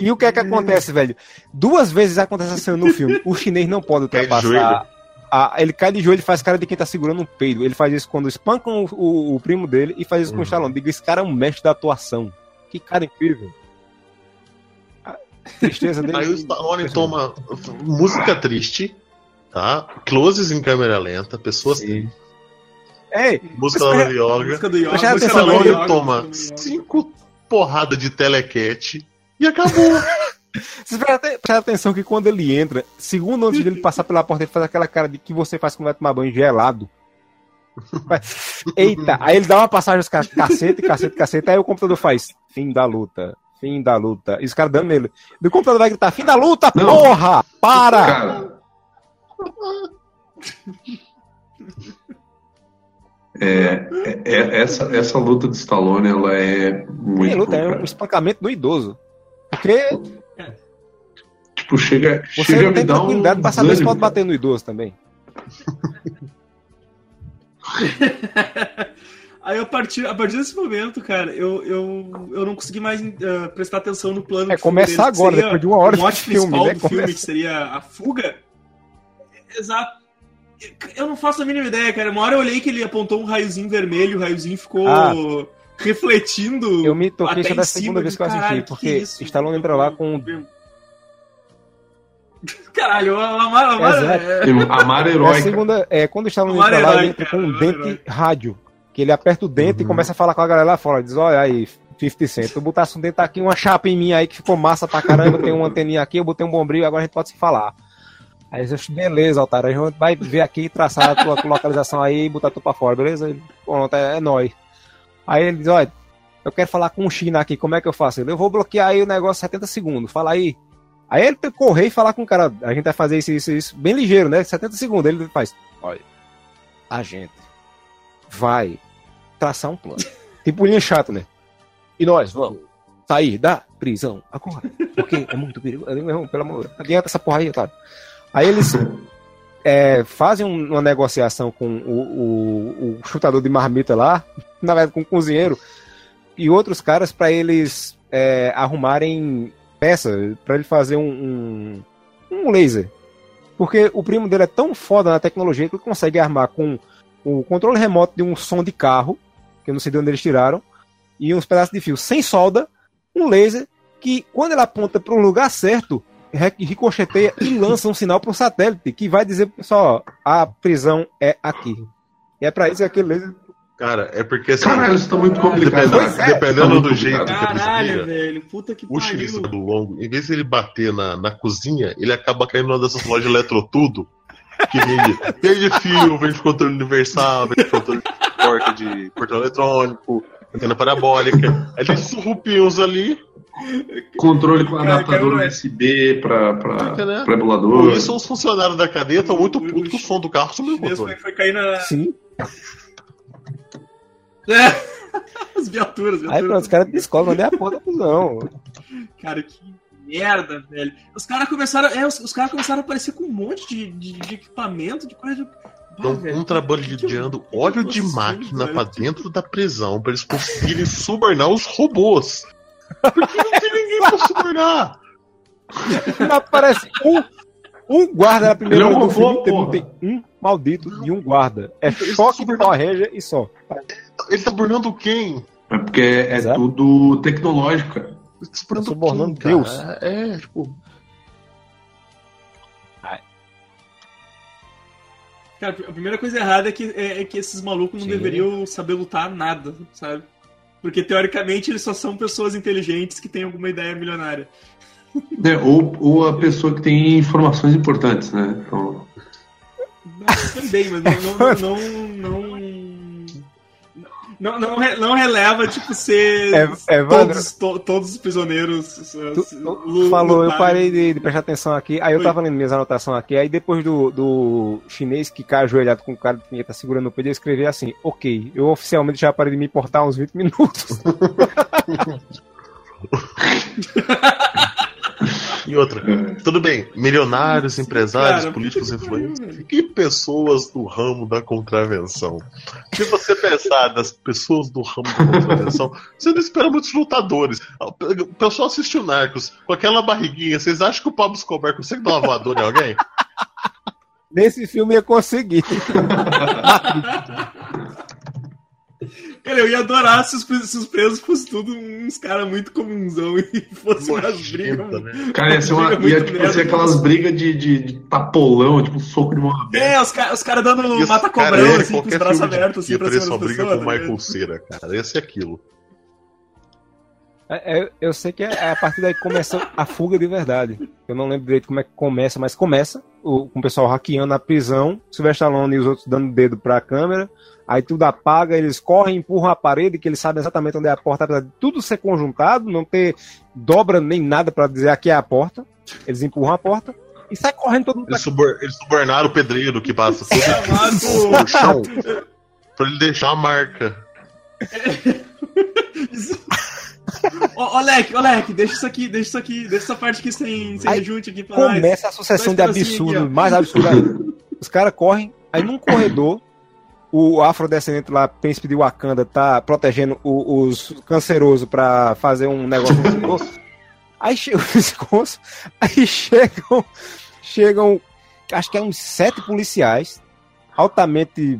E o que é que acontece, velho? Duas vezes acontece essa cena no filme. O chinês não pode ultrapassar. a- ele cai de joelho e faz cara de quem tá segurando um peido. Ele faz isso quando espancam o, o- o primo dele e faz isso com o Uhum. Stallone. Diga, esse cara é um mestre da atuação. Que cara incrível. A tristeza dele. Aí o Stallone toma música triste, tá? Closes em câmera lenta, pessoas. Sim. Ei, Música cara, Yoga. Música do Yoga. Do Stallone toma do cinco porradas de telecat e acabou. *laughs* Vocês prestem atenção que quando ele entra, segundo antes dele passar pela porta, ele faz aquela cara de que você faz quando vai tomar banho gelado. Eita, aí ele dá uma passagem, os caras, cacete, cacete, cacete, aí o computador faz fim da luta, fim da luta. E os caras dando nele. E o computador vai gritar, fim da luta, Não. porra! Para! Cara. É, é- é- essa, essa luta de Stallone, ela é muito. Tem luta, é um espancamento do idoso. Porque Tipo, chega, você chega não tem dar um. tranquilidade pra saber se pode bater no idoso também. *laughs* Aí a partir, a partir desse momento, cara, eu, eu, eu não consegui mais eh, prestar atenção no plano. É começar deles, agora, depois de uma hora o filme, né? do filme, Começa. que seria a fuga. Exato. Eu não faço a mínima ideia, cara. Uma hora eu olhei que ele apontou um raiozinho vermelho, o raiozinho ficou Ah. Refletindo. Eu me toquei até já da segunda vez que eu assisti, que porque que é isso? Stallone entra lá com. *laughs* Caralho, Amaro Exato. é- Amar É a heróica. segunda, é, quando o Stallone entra lá, ele herói, entra cara, com um dente herói. rádio. Que ele aperta o dente e começa a falar com a galera lá fora. Diz, olha aí, 50 Cent, tu botasse um dente aqui, uma chapa em mim aí que ficou massa pra caramba, tem uma anteninha aqui, eu botei um bombril, agora a gente pode se falar. Aí eu disse, beleza, Altário, a gente vai ver aqui, traçar a tua localização aí e botar tu pra fora, beleza? Ele, Pronto, é, é nóis. Aí ele diz, olha, eu quero falar com o China aqui, como é que eu faço? Ele, eu vou bloquear aí o negócio 70 segundos, fala aí. Aí ele tem que correr e falar com o cara, a gente vai fazer isso, isso, isso, bem ligeiro, né? 70 segundos. Ele faz, olha, a gente vai traçar um plano. *laughs* tipo linha chato, né? E nós vamos sair da prisão agora. Porque é muito perigoso. "Não, Pelo amor, adianta essa porra aí, otário. Aí eles é, fazem um- uma negociação com o, o- o chutador de marmita lá, na verdade com o cozinheiro, e outros caras para eles é, arrumarem peça para ele fazer um, um, um laser. Porque o primo dele é tão foda na tecnologia que ele consegue armar com o controle remoto de um som de carro, que eu não sei de onde eles tiraram, e uns pedaços de fio sem solda, um laser que, quando ele aponta para um lugar certo, ricocheteia e lança um sinal para um satélite que vai dizer pro pessoal: a prisão é aqui. E é para isso que aquele laser. Cara, é porque assim, Caralho, isso tá muito complicado. dependendo, cara. dependendo Tá muito do jeito complicado. que eles Caralho, viram, velho. Puta que o pariu. utilizador longo, em vez de ele bater na, na cozinha, ele acaba caindo numa dessas lojas eletrotudo que vende, *laughs* vende fio, vende controle universal, vende controle de porta de portão eletrônico, antena parabólica. Aí tem esses rupios ali. Controle com adaptador cara, USB pra, pra, Entendeu? pra Por emulador. isso os funcionários da cadeia estão muito putos que o som do carro sumiu o controle. foi cair na. Sim. *laughs* As viaturas, Aí viaturas. pronto, os caras descolam onde é a porra da prisão. Cara, que merda, velho. Os caras começaram. É, os, os caras começaram a aparecer com um monte de, de, de equipamento, de coisa de. Estão um que óleo de máquina velho. pra dentro da prisão pra eles conseguirem subornar os robôs. Porque não tem ninguém pra subornar. Não aparece um, um guarda na primeira Ele é um hora do robô, filme não tem um maldito de um guarda. É choque de Power Ranger e só. Ele tá subornando quem? É porque é Exato. tudo tecnológico, cara. Ele tá subornando subornando quem, Deus. cara? É, tipo. Cara, a primeira coisa errada é que, é, é que esses malucos não Sim. deveriam saber lutar nada, sabe? Porque teoricamente eles só são pessoas inteligentes que têm alguma ideia milionária. É, ou, ou a pessoa que tem informações importantes, né? Então, também, mas não. Não, não, não, não, não, re- não releva, tipo, ser. É, é, todos, to- todos os prisioneiros. falou, eu parei de, de prestar atenção aqui, aí eu tava lendo minhas anotações aqui, aí depois do, do chinês que cai ajoelhado com o cara que tá segurando o peito, eu escrevi assim, ok, eu oficialmente já parei de me importar uns 20 minutos. *laughs* *laughs* E outra. Tudo bem, milionários, empresários, Cara, políticos *laughs* influentes e pessoas do ramo da contravenção. Se você pensar das pessoas do ramo da contravenção, você não espera muitos lutadores. O pessoal assistiu Narcos com aquela barriguinha. Vocês acham que o Pablo Escobar consegue dar uma voadora em alguém? Nesse filme ia conseguir. *laughs* Cara, eu ia adorar se os, se os presos fossem tudo uns caras muito comunzão e fossem umas brigas. Né? cara, ia ser, uma, Briga ia, tipo, ser aquelas brigas de, de, de tapolão, tipo soco de mão aberta. É, os caras os cara dando Isso, cara, é, assim, com os braços abertos, assim, pra cima das briga pessoas. com o tá Michael? Cera, cara. Esse é aquilo. É, é, eu sei que é a partir daí que começa a fuga de verdade. Eu não lembro direito como é que começa, mas começa o, com o pessoal hackeando a prisão, Sylvester Stallone e os outros dando dedo pra câmera, aí tudo apaga, eles correm, empurram a parede, que eles sabem exatamente onde é a porta, apesar de tudo ser conjuntado, não ter dobra nem nada para dizer aqui é a porta. Eles empurram a porta e sai correndo todo mundo. Eles, subor eles subornaram o pedreiro que passa tudo no *laughs* chão pra ele deixar a marca. Ô, Olek, Olek, deixa isso aqui, deixa isso aqui, deixa essa parte aqui sem, sem rejunte aqui pra nós. Começa a sucessão de absurdos, mais absurdo ainda. Os caras correm, aí num corredor, o afrodescendente lá, príncipe de Wakanda, tá protegendo o- os cancerosos pra fazer um negócio. Aí chega o pescoço, aí chegam, chegam, acho que é uns sete policiais, altamente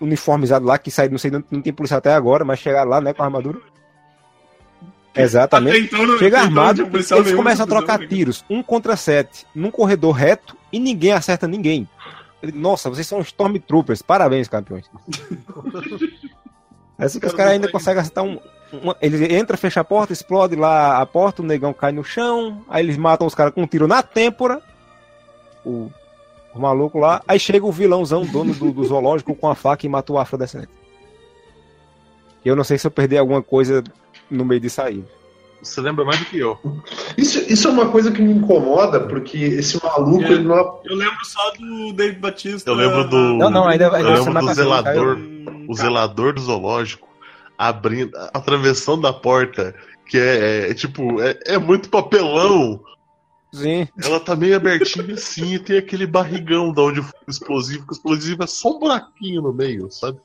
uniformizados lá, que saíram, não sei, não, não tem policial até agora, mas chegaram lá, né, com a armadura. Exatamente. Então não- Chega então armado, policial eles começam a trocar tiros, um contra sete, num corredor reto, e ninguém acerta ninguém. Ele, Nossa, vocês são Stormtroopers, parabéns, campeões. *laughs* É assim que os caras ainda conseguem acertar um. uma- ele entra, fecha a porta, explode lá a porta, o negão cai no chão, aí eles matam os caras com um tiro na têmpora. O, o maluco lá. Aí chega o vilãozão, dono do, do zoológico, com a faca e mata o afrodescendente. Eu não sei se eu perdi alguma coisa no meio disso aí. Você lembra mais do que eu. Isso, isso é uma coisa que me incomoda, porque esse maluco, É. ele não. Eu lembro só do David Batista. Eu lembro do. Não, não, ainda- ainda eu lembro do zelador. Hum, O zelador do zoológico abrindo, atravessando a porta, que é, é, tipo, é, é muito papelão. Sim. Ela tá meio abertinha assim e tem aquele barrigão da onde foi o explosivo, que o explosivo é só um buraquinho no meio, sabe?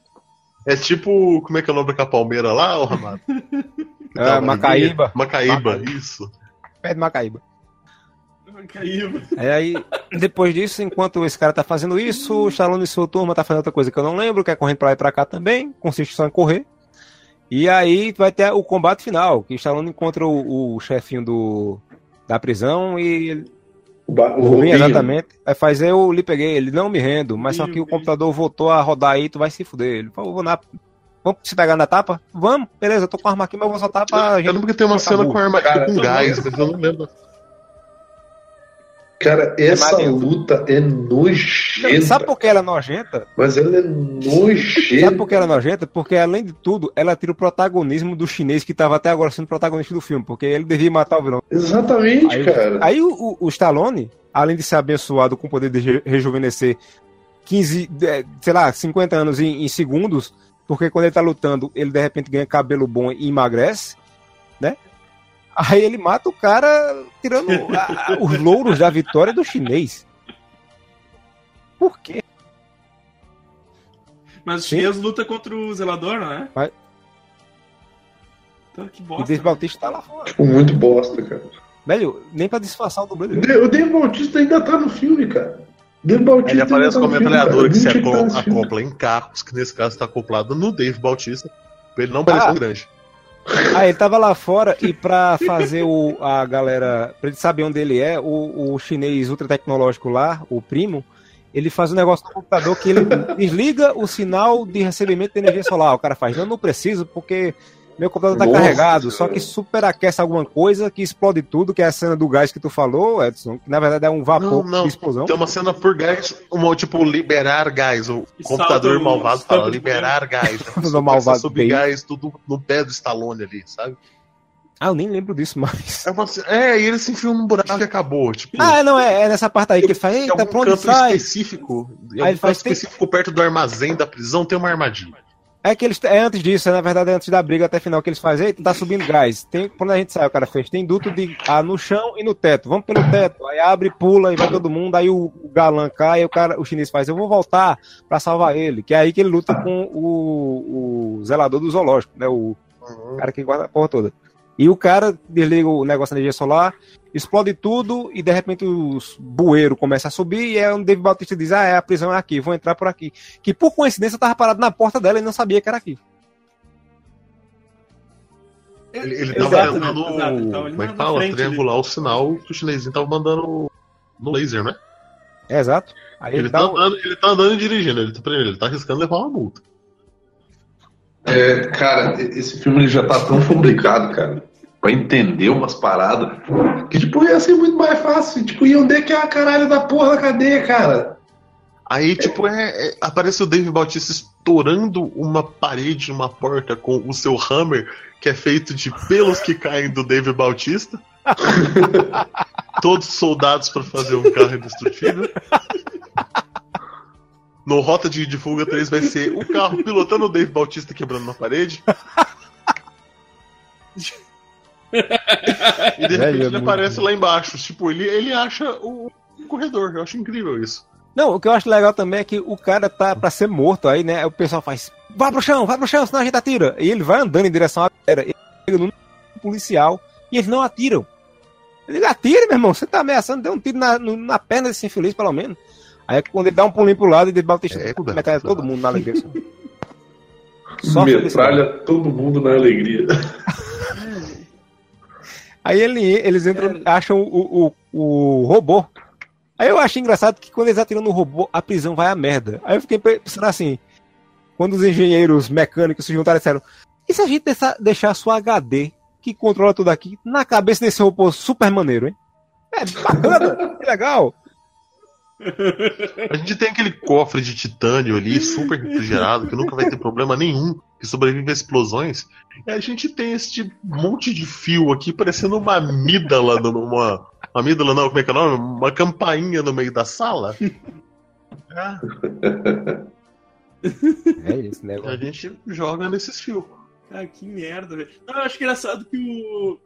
É tipo, como é que é o nome daquela palmeira lá, ô Ramado? *laughs* É, Macaíba. Macaíba, Macaíba. isso. Pé de Macaíba. Caiu. É, aí, depois disso, enquanto esse cara tá fazendo isso, o Stallone e sua turma tá fazendo outra coisa que eu não lembro, que é correndo pra lá e pra cá também, consiste só em correr. E aí vai ter o combate final, que o Stallone encontra o, o chefinho do, da prisão e ele, O, ba- o o Rubinho, Rubinho. exatamente, aí faz eu lhe peguei, ele não me rendo, mas só que o computador voltou a rodar aí, tu vai se fuder. Ele falou, vou na... Vamos se pegar na tapa? Vamos, beleza, eu tô com a arma aqui, mas eu vou soltar pra Eu gente. lembro que tem uma cena com arma Cara, com gás, mas eu não lembro. Cara, essa Mario. luta é nojenta. Sabe por que ela é nojenta? Mas ela é Sabe nojenta. por que ela é nojenta? Porque, além de tudo, ela tira o protagonismo do chinês que estava até agora sendo protagonista do filme, porque ele devia matar o vilão. Exatamente, Aí, cara. aí o, o- o Stallone, além de ser abençoado com o poder de re- rejuvenescer 15, eh, sei lá, 50 anos em, em segundos, porque quando ele tá lutando, ele de repente ganha cabelo bom e emagrece, né? Aí ele mata o cara tirando a- a- os louros da vitória do chinês. Por quê? Mas o Sim. chinês luta contra o zelador, não é? Vai. Então, que E bosta. Dave Bautista tá lá fora. Tipo, muito bosta, cara. Velho, nem pra disfarçar o dublê O dele. De- O Dave Bautista ainda tá no filme, cara. Dave Bautista Ele aparece tá filme, metralhadora que se tá acopla, acopla em carros, que nesse caso está acoplado no Dave Bautista, pra ele não parecer Ah. grande. Ah, ele tava lá fora e pra fazer o, a galera, pra ele saber onde ele é, o, o chinês ultra tecnológico lá, o primo, ele faz um negócio no computador que ele desliga o sinal de recebimento de energia solar. O cara faz, não, não preciso porque meu computador tá Nossa, carregado, só que superaquece alguma coisa que explode tudo, que é a cena do gás que tu falou, Edson, que na verdade é um vapor Não, não. de explosão. Tem uma cena por gás, uma, tipo, liberar gás. O E computador malvado fala liberar gás. *laughs* Do malvado subir bem. gás tudo no pé do Stallone ali, sabe? Ah, eu nem lembro disso mais. É, uma é, e ele se enfia num buraco e acabou. Tipo, Ah, é, não, é, é nessa parte aí que ele faz, eita, canto sai? específico, Aí ele faz, canto tem- específico perto do armazém da prisão tem uma armadilha. É que eles. É antes disso, é, na verdade, é antes da briga até final que eles fazem. Eita, tá subindo gás. Tem, quando a gente sai, o cara fez. Tem duto de, ah, no chão e no teto. Vamos pelo teto. Aí abre, pula e vai todo mundo. Aí o, o galã cai. O, cara, o chinês faz. Eu vou voltar pra salvar ele. Que é aí que ele luta com o, o zelador do zoológico, né? O cara que guarda a porra toda. E o cara desliga o negócio da energia solar, explode tudo e de repente os bueiro começa a subir e é onde David Bautista diz: Ah, é, a prisão é aqui, vou entrar por aqui. Que por coincidência tava parado na porta dela e não sabia que era aqui. Ele, ele Exato, tava né? tentando. Ele tava ali como é que fala? frente Triangular o sinal que o chinesinho tava mandando no laser, né? É, exato. Aí ele, Ele tá, um- andando, ele tá andando e dirigindo, ele tá, primeiro, ele tá arriscando levar uma multa. É, cara, esse filme ele já tá tão fabricado, cara. Pra entender umas paradas. Que, tipo, ia ser muito mais fácil. Tipo, e onde é que é a caralho da porra da cadeia, cara? Aí, tipo, é, é- aparece o Dave Bautista estourando uma parede, uma porta com o seu hammer, que é feito de pelos que caem do Dave Bautista. *laughs* Todos soldados pra fazer um carro indestrutível. No Rota de, de Fuga 3 vai ser o carro pilotando o Dave Bautista quebrando uma parede. *laughs* E de repente é ele aparece lá embaixo. Tipo, ele, ele acha o, o corredor. Eu acho incrível isso. Não, o que eu acho legal também é que o cara tá pra ser morto aí, né? O pessoal faz, vai pro chão, vai pro chão, senão a gente atira. E ele vai andando em direção à galera. Ele chega num policial e eles não atiram. Ele atira, meu irmão, você tá ameaçando, deu um tiro na, na perna desse infeliz, pelo menos. Aí quando ele dá um pulinho pro lado, ele Bautista É, é, metralha *laughs* todo mundo na alegria. Só Metralha todo mundo na alegria. Aí ele, eles entram, acham o, o, o robô. Aí eu acho engraçado que quando eles atiram no robô, a prisão vai a merda. Aí eu fiquei pensando assim, quando os engenheiros mecânicos se juntaram e disseram, e se a gente deixar, deixar sua HD, que controla tudo aqui, na cabeça desse robô super maneiro, hein? É bacana, que legal. A gente tem aquele cofre de titânio ali, super refrigerado, que nunca vai ter problema nenhum, que sobrevive a explosões. E a gente tem este monte de fio aqui, parecendo uma amígdala, numa. Amígdala não, como é que é o nome? Uma campainha no meio da sala. É, É esse a negócio. gente joga nesses fios. Ah, que merda, velho. Não, eu acho engraçado que o.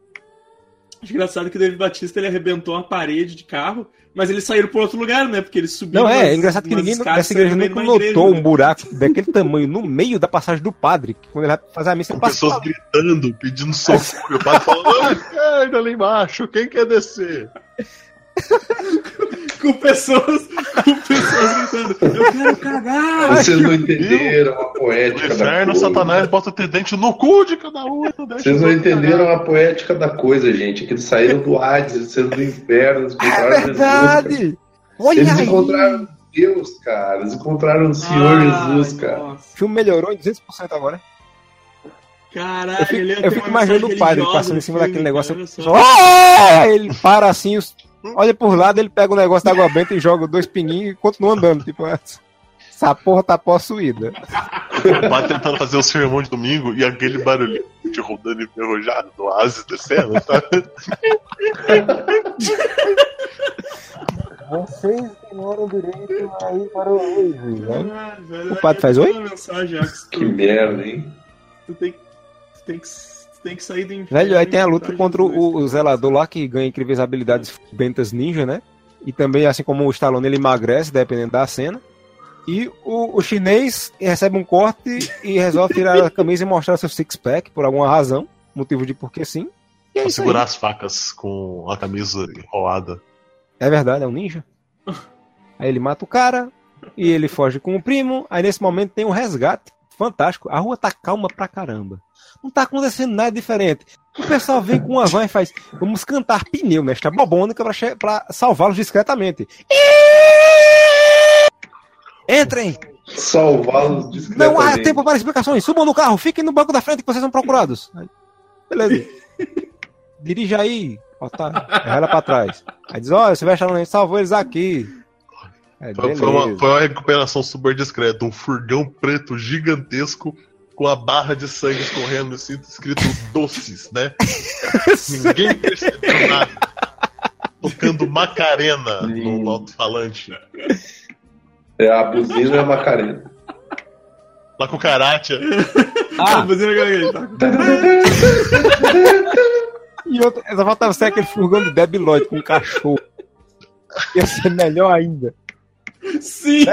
Engraçado que o David Batista ele arrebentou uma parede de carro, mas eles saíram por outro lugar, né? Porque eles subiram. Não, é, umas- é engraçado que ninguém nessa igreja nunca igreja, notou né? um buraco daquele tamanho no meio da passagem do padre, que quando ele vai fazer a missa, Com ele passa pessoas gritando, pedindo socorro. O padre falando, "Ah, *laughs* esquerda ali embaixo, quem quer descer? *laughs* *laughs* Com pessoas. Com pessoas gritando. Eu quero cagar! Vocês não entenderam a poética da inferno, coisa. Satanás bota o dente no cu de cada um. Vocês não entenderam a poética da coisa, gente. É que eles saíram do Hades, eles saíram do inferno, eles É Jesus. verdade! Olha Eles aí! encontraram Deus, cara. Eles encontraram o Senhor Ai, Jesus, cara. O nossa. filme melhorou em 200% agora. Caralho, Eu fico, ele ia eu ter fico imaginando o padre passando em cima filme, daquele negócio. cara, só. só, "Ah!" Ele para assim, os- olha por lado, ele pega o negócio da água benta e joga dois pinguinhos e continua andando. Tipo, essa porra tá possuída. O padre tentando fazer o sermão de domingo e aquele barulhinho de rodando enferrujado do oásis descendo, sabe? Vocês ignoram direito aí para o Caralho, velho, O padre faz oi? Que merda, hein? tu tem, tu tem que, tem que sair do inferno. Velho, aí tem a e luta voltar contra o, o zelador lá que ganha incríveis habilidades bentas ninja, né? E também, assim como o Stallone, ele emagrece, dependendo da cena. E o, o chinês recebe um corte e resolve tirar a camisa e mostrar seu six-pack por alguma razão. Motivo de porque sim. E é isso aí. segurar as facas com a camisa enrolada. É verdade, é um ninja. Aí ele mata o cara e ele foge com o primo. Aí nesse momento tem um resgate. Fantástico. A rua tá calma pra caramba. Não tá acontecendo nada diferente. O pessoal vem com uma van e faz: Vamos cantar pneu nesta bobônica pra salvá-los discretamente. Entrem! Salvá-los discretamente. Não há tempo para explicações. Subam no carro, fiquem no banco da frente que vocês são procurados. Beleza. *laughs* Dirija aí. Tá. Ela pra trás. Aí diz, olha, você vai achar gente salvou eles aqui. Beleza. foi uma, foi uma recuperação super discreta. Um furgão preto gigantesco com a barra de sangue escorrendo assim, escrito doces, né? *laughs* Ninguém percebeu nada. Tocando Macarena no alto-falante. É a buzina e a Macarena. Lá com o Karatia. Ah, Ah, buzina ganhei, tá? e outra, essa faltava ser aquele furgão de Lloyd com um cachorro. Ia ser melhor ainda. Sim!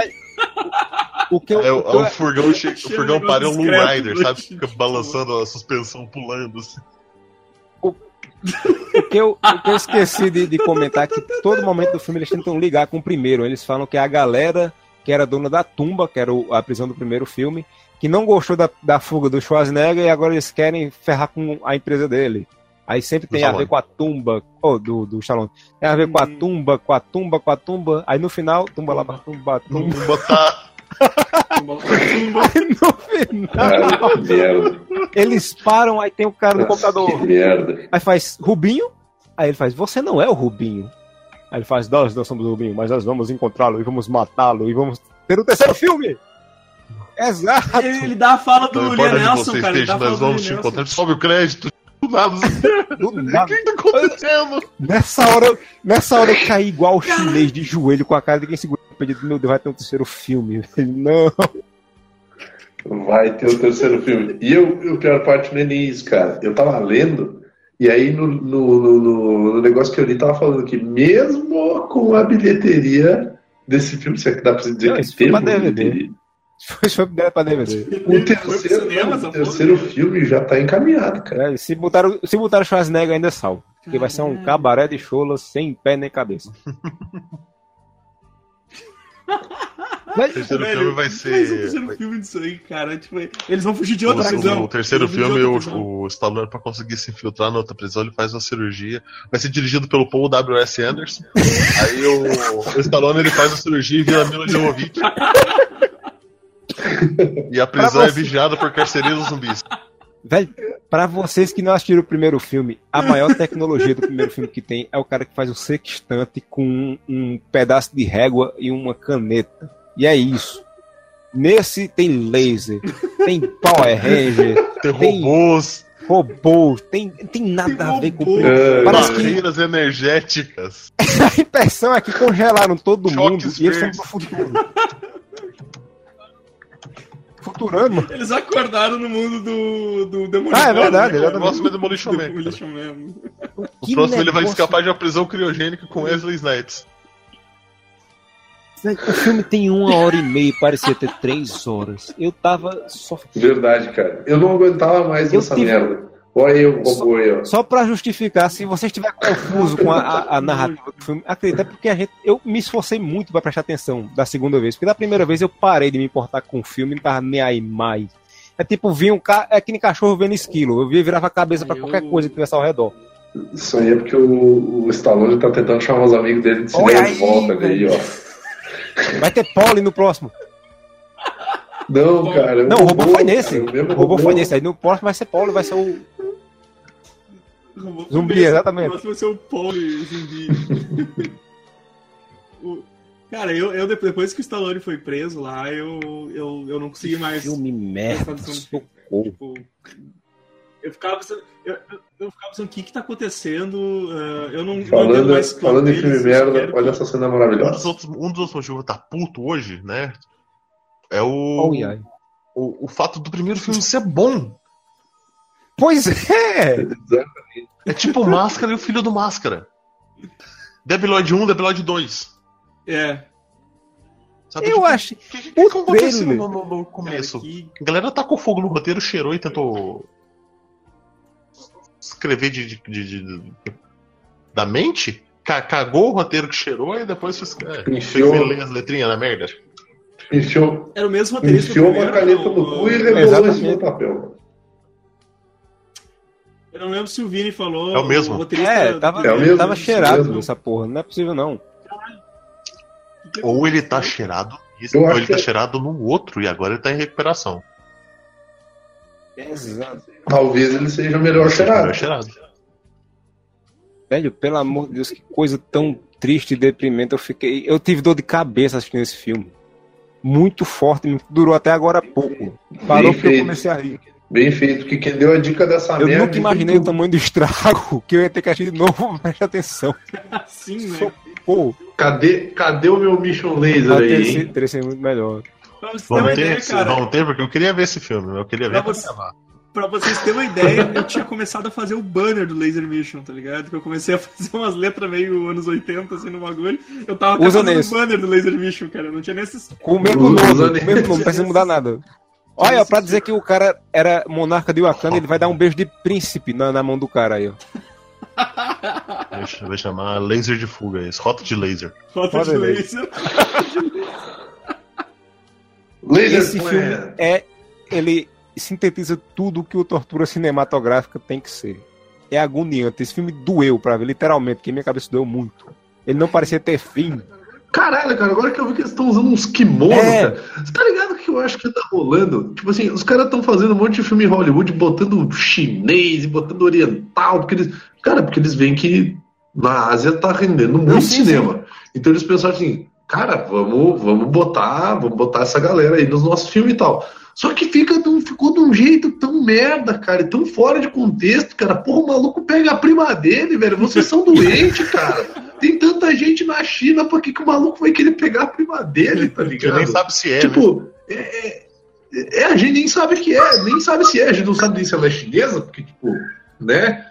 O que eu, É, o- o eu- é o furgão, che- o furgão discreto, Rider, sabe? Fica balançando a suspensão, pulando. Assim. o que eu, o que eu esqueci de, de comentar é que todo momento do filme eles tentam ligar com o primeiro. Eles falam que é a galera que era dona da tumba, que era o- a prisão do primeiro filme, que não gostou da, da fuga do Schwarzenegger e agora eles querem ferrar com a empresa dele. Aí sempre tem a ver com a tumba, oh, do, do Stallone. Tem a ver com a Hum. tumba, com a tumba, com a tumba. Aí no final, tumba lá, tumba, tumba. Pra fundo. Aí no final, Cara, que merda. eles param, aí tem o cara no computador. Que merda. Aí faz Rubinho. Aí ele faz, você não é o Rubinho. Aí ele faz, nós não somos o Rubinho, mas nós vamos encontrá-lo e vamos matá-lo e vamos ter o terceiro filme. Exato. Ele, ele dá a fala do Liam Nelson, cara. Ele dá a fala nós do vamos te encontrar. Sobe o crédito. Nada. Do *laughs* O nada. que que tá acontecendo? Nessa hora, nessa hora eu caí igual o chinês de joelho com a cara de quem segura o pedido. Meu Deus, vai ter um terceiro filme. Não. Vai ter o terceiro filme. E eu, eu, a pior parte não é nem isso, cara. Eu tava lendo, e aí no, no, no, no- negócio que eu li, tava falando que mesmo com a bilheteria desse filme, se é que dá pra dizer Não, que teve pra DVD. bilheteria, Foi, pra DVD. o terceiro, cinema, o terceiro filme já tá encaminhado, cara. É, se botaram, se botaram Schwarzenegger ainda é salvo. Porque vai ser um cabaré de cholas sem pé nem cabeça. *laughs* O terceiro Velho, filme vai Mas o terceiro ser. filme disso aí, cara. Tipo, eles vão fugir de outra O, prisão. o terceiro filme, o, o Stallone, pra conseguir se infiltrar na outra prisão, ele faz uma cirurgia. Vai ser dirigido pelo Paul W.S. Anderson. *laughs* Aí o, o Stallone ele faz a cirurgia e vira Mila Jovovich. *laughs* E a prisão é vigiada por carcereiros zumbis. Velho, pra vocês que não assistiram o primeiro filme, a maior *laughs* tecnologia do primeiro filme que tem é o cara que faz o sextante com um, um pedaço de régua e uma caneta. E é isso. Nesse tem laser, tem Power Ranger, Tem Tem- robôs, robôs, tem, tem nada a ver com o robô. primeiro. É, Parece que barreiras energéticas. *laughs* a impressão é que congelaram todo Choques mundo e eles verdes. estão pro futuro. Futurama? Eles acordaram no mundo do, do Demolidor. Ah, é verdade, né? O próximo é Demolition Man. Demolition Man. O Que próximo ele vai escapar de uma prisão criogênica com Wesley Snipes. O filme tem uma hora e meia, parecia ter três horas. Eu tava só, Verdade, cara. Eu não aguentava mais Eu essa tive- merda. Olha aí o robô aí, ó. só pra justificar, se você estiver confuso com a, a- a narrativa do filme, acredita, é porque a gente, eu me esforcei muito pra prestar atenção da segunda vez, porque da primeira vez eu parei de me importar com o filme, não tava nem aí mais. É tipo, vinha um ca... é que nem cachorro vendo esquilo, eu via virava a cabeça pra Eu- qualquer coisa que tivesse ao redor. Isso aí é porque o, o Stallone tá tentando chamar os amigos dele de cinema de aí, volta ali, ó. Vai ter pole no próximo. Não, cara. Não, o robô foi nesse. cara, O robô foi nesse, aí no próximo vai ser pole, vai ser o Robô Zumbi, primeiro, exatamente. O próximo vai ser o Paul zumbi. *laughs* O- Cara, eu, eu depois que o Stallone foi preso lá, eu, eu, eu não consegui mais. filme merda. Tipo, eu ficava pensando, eu, eu, ficava pensando o que que tá acontecendo. ah, eu não, não entendo Falando, mais o plano falando em filme merda, olha essa cena Um dos maravilhosa. outros, um dos outros motivos tá puto hoje, né? É o, Oh, ai. o, o fato do primeiro filme ser bom. Pois é! É tipo Máscara e o Filho do Máscara. Debiloid 1, Debiloid 2. É. Sabe, Eu tipo, acho. O que, que, que o aconteceu trailer- no, no- no Cara, começo? que- A galera tacou fogo no roteiro, cheirou e tentou escrever de, de- de- de- da mente? Ca- Cagou o roteiro que cheirou e depois fez, é, ler as letrinhas na merda. Enfiou, Era o mesmo roteirista. enfiou do uma caneta no o- cu e rebolou em cima do papel. Eu não lembro se o Vini falou. É o mesmo. roteirista É, tava, É o mesmo, tava cheirado mesmo. nessa porra, não é possível não. Ou ele tá cheirado ou ele tá que- cheirado no outro e agora ele tá em recuperação. Exato. Talvez ele seja o melhor Melhor cheirado. cheirado. Velho, pelo amor de Deus, que coisa tão triste e deprimente. Eu fiquei. Eu tive dor de cabeça assistindo esse filme. Muito forte, durou até agora há pouco. Parou porque eu comecei a rir. Bem feito, que quem deu a dica dessa Eu merda. nunca imaginei o tamanho do estrago *laughs* que eu ia ter que assistir de novo, *laughs* preste atenção. Assim, né? Pô, Cadê, cadê o meu Mission Laser aí? sido- teria sido muito melhor. Vamos ter, ideia, vamos ter, porque eu queria ver esse filme. Eu queria ver Pra pra você- gravar. Pra vocês terem uma ideia, eu tinha começado a fazer o banner do Laser Mission, tá ligado? Que eu comecei a fazer umas letras meio anos 80, assim, no bagulho. Eu tava até Usa fazendo o banner do Laser Mission, cara. Eu não tinha nem esses... Com o mesmo nome, com o nem- mesmo nome, não precisa mudar nada. Olha, pra dizer que o cara era monarca de Wakanda, ele vai dar um beijo de príncipe na, na mão do cara aí, ó. Vai, vai chamar laser de fuga, esse rota de laser. Rota de ver. laser. Laser Esse Plan. filme é. Ele sintetiza tudo que o tortura cinematográfica tem que ser. É agoniante. Esse filme doeu pra ver, literalmente, porque minha cabeça doeu muito. Ele não parecia ter fim. Caralho, cara, agora que eu vi que eles estão usando uns kimonos, É. cara. Você tá ligado o que eu acho que tá rolando? Tipo assim, os caras estão fazendo um monte de filme em Hollywood, botando chinês e botando oriental, porque eles. Cara, porque eles veem que na Ásia tá rendendo muito sim, cinema. Então eles pensaram assim, cara, vamos, vamos botar, vamos botar essa galera aí nos nossos filmes e tal. Só que fica, de um- ficou de um jeito tão merda, cara, tão fora de contexto, cara. Porra, o maluco pega a prima dele, velho. Vocês são doentes, cara. Tem tanta gente na China, por que, que o maluco vai querer pegar a prima dele, tá ligado? nem sabe se é. né? Tipo, é, é- é, a gente nem sabe que é, nem sabe se é, a gente não sabe nem se ela é chinesa, porque, tipo, né?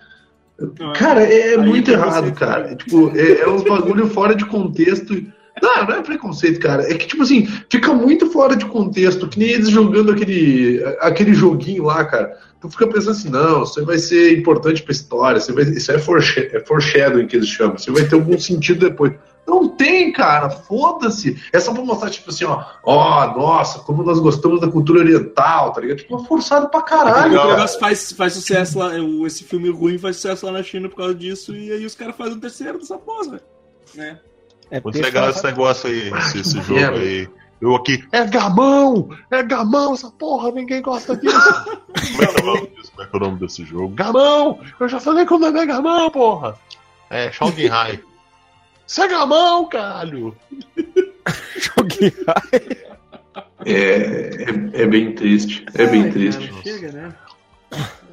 Cara, é, é muito errado, cara. né? Tipo, é, é uns bagulho fora de contexto. Não, não é preconceito, cara. É que, tipo assim, fica muito fora de contexto, que nem eles jogando aquele, aquele joguinho lá, cara. Tu fica pensando assim, não, isso aí vai ser importante pra história, vai- isso é, foresha- é foreshadowing que eles chamam, isso vai ter algum sentido depois. Não tem, cara, foda-se. É só pra mostrar, tipo assim, ó, ó, nossa, como nós gostamos da cultura oriental, tá ligado? Tipo, é forçado pra caralho, o cara. negócio faz, faz sucesso lá, o- esse filme ruim faz sucesso lá na China por causa disso, e aí os caras fazem o terceiro dessa porra, velho. Né? É Muito legal esse negócio aí, esse, esse que jogo aí. Eu aqui, é gamão! É gamão essa porra, ninguém gosta disso. *laughs* Como é que é o nome disso? Como é que é o nome desse jogo? Gamão! Eu já falei que o nome é gamão, porra! É, Shogunhai. Isso é gamão, caralho! *laughs* joguinho. É, é, é bem triste, é bem Ai, triste. cara, chega, né?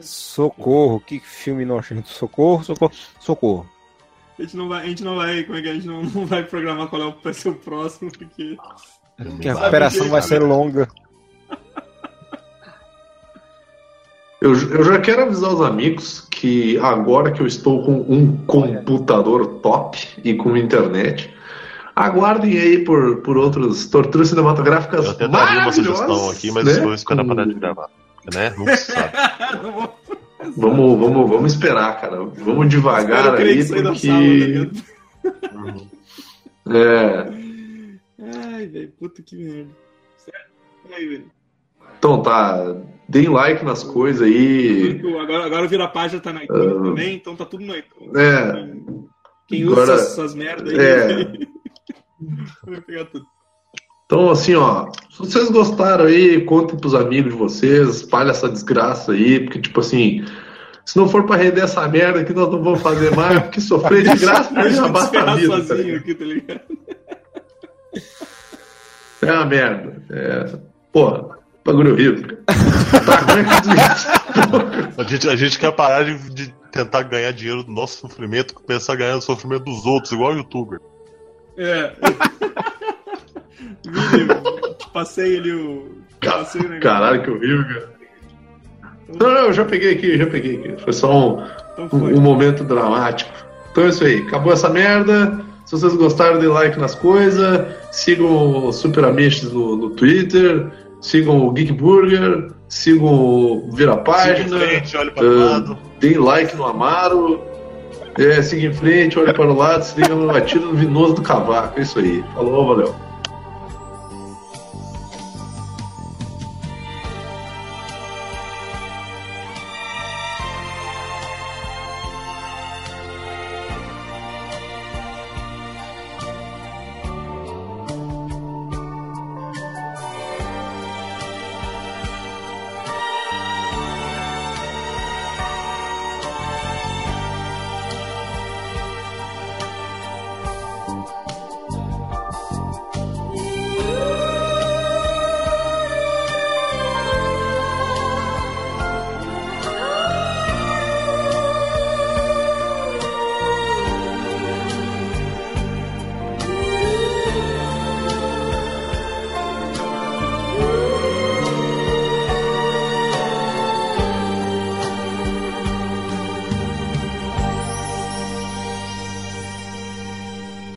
Socorro, que filme nojento. Socorro, socorro, socorro. A gente não vai, a gente não vai, como é que é? a gente não, *laughs* não vai programar qual é o, vai ser o próximo, porque. Que a recuperação vai ser longa. Eu, eu já quero avisar os amigos que agora que eu estou com um computador top e com internet, aguardem aí por, por outras torturas cinematográficas Eu até daria uma sugestão aqui, mas né? vou esperar parar de gravar. Né? Não se *laughs* *laughs* Vamos, vamos, vamos esperar, cara. Vamos devagar aí, que porque. ligado? *laughs* é, Ai, velho, puta que merda. Certo? Aí, velho. então tá. Deem like nas coisas aí. Agora, agora Vira Página tá na iTunes também, então tá tudo no iTunes. É. Quem usa Agora- essas, essas merdas aí É. *laughs* vai pegar tudo. Então, assim, ó, se vocês gostaram aí, contem pros amigos de vocês, espalha essa desgraça aí, porque, tipo assim, se não for pra render essa merda aqui, nós não vamos fazer mais, porque sofrer de graça *laughs* A não já gente basta a vida, tá sozinho ligado? aqui, tá ligado? É uma merda. É... Porra, bagulho horrível. Tá, A gente, a gente quer parar de, de tentar ganhar dinheiro do nosso sofrimento e começar a ganhar do sofrimento dos outros, igual o youtuber. É. Te passei ali o. Passei o. Caralho, que horrível, cara. Não, não, eu já peguei aqui, já peguei aqui. Foi só um, Então um, foi. um momento dramático. Então é isso aí. Acabou essa merda. Se vocês gostaram, dê like nas coisas. Sigam o Super Amishes no, no Twitter. Sigam o Geek Burger. Sigam o Vira Siga em Página. frente, olha para o lado. Deem like no Amaro. É, siga em frente, olhe para o lado, se liga no batido no vinoso do cavaco. É isso aí. Falou, valeu.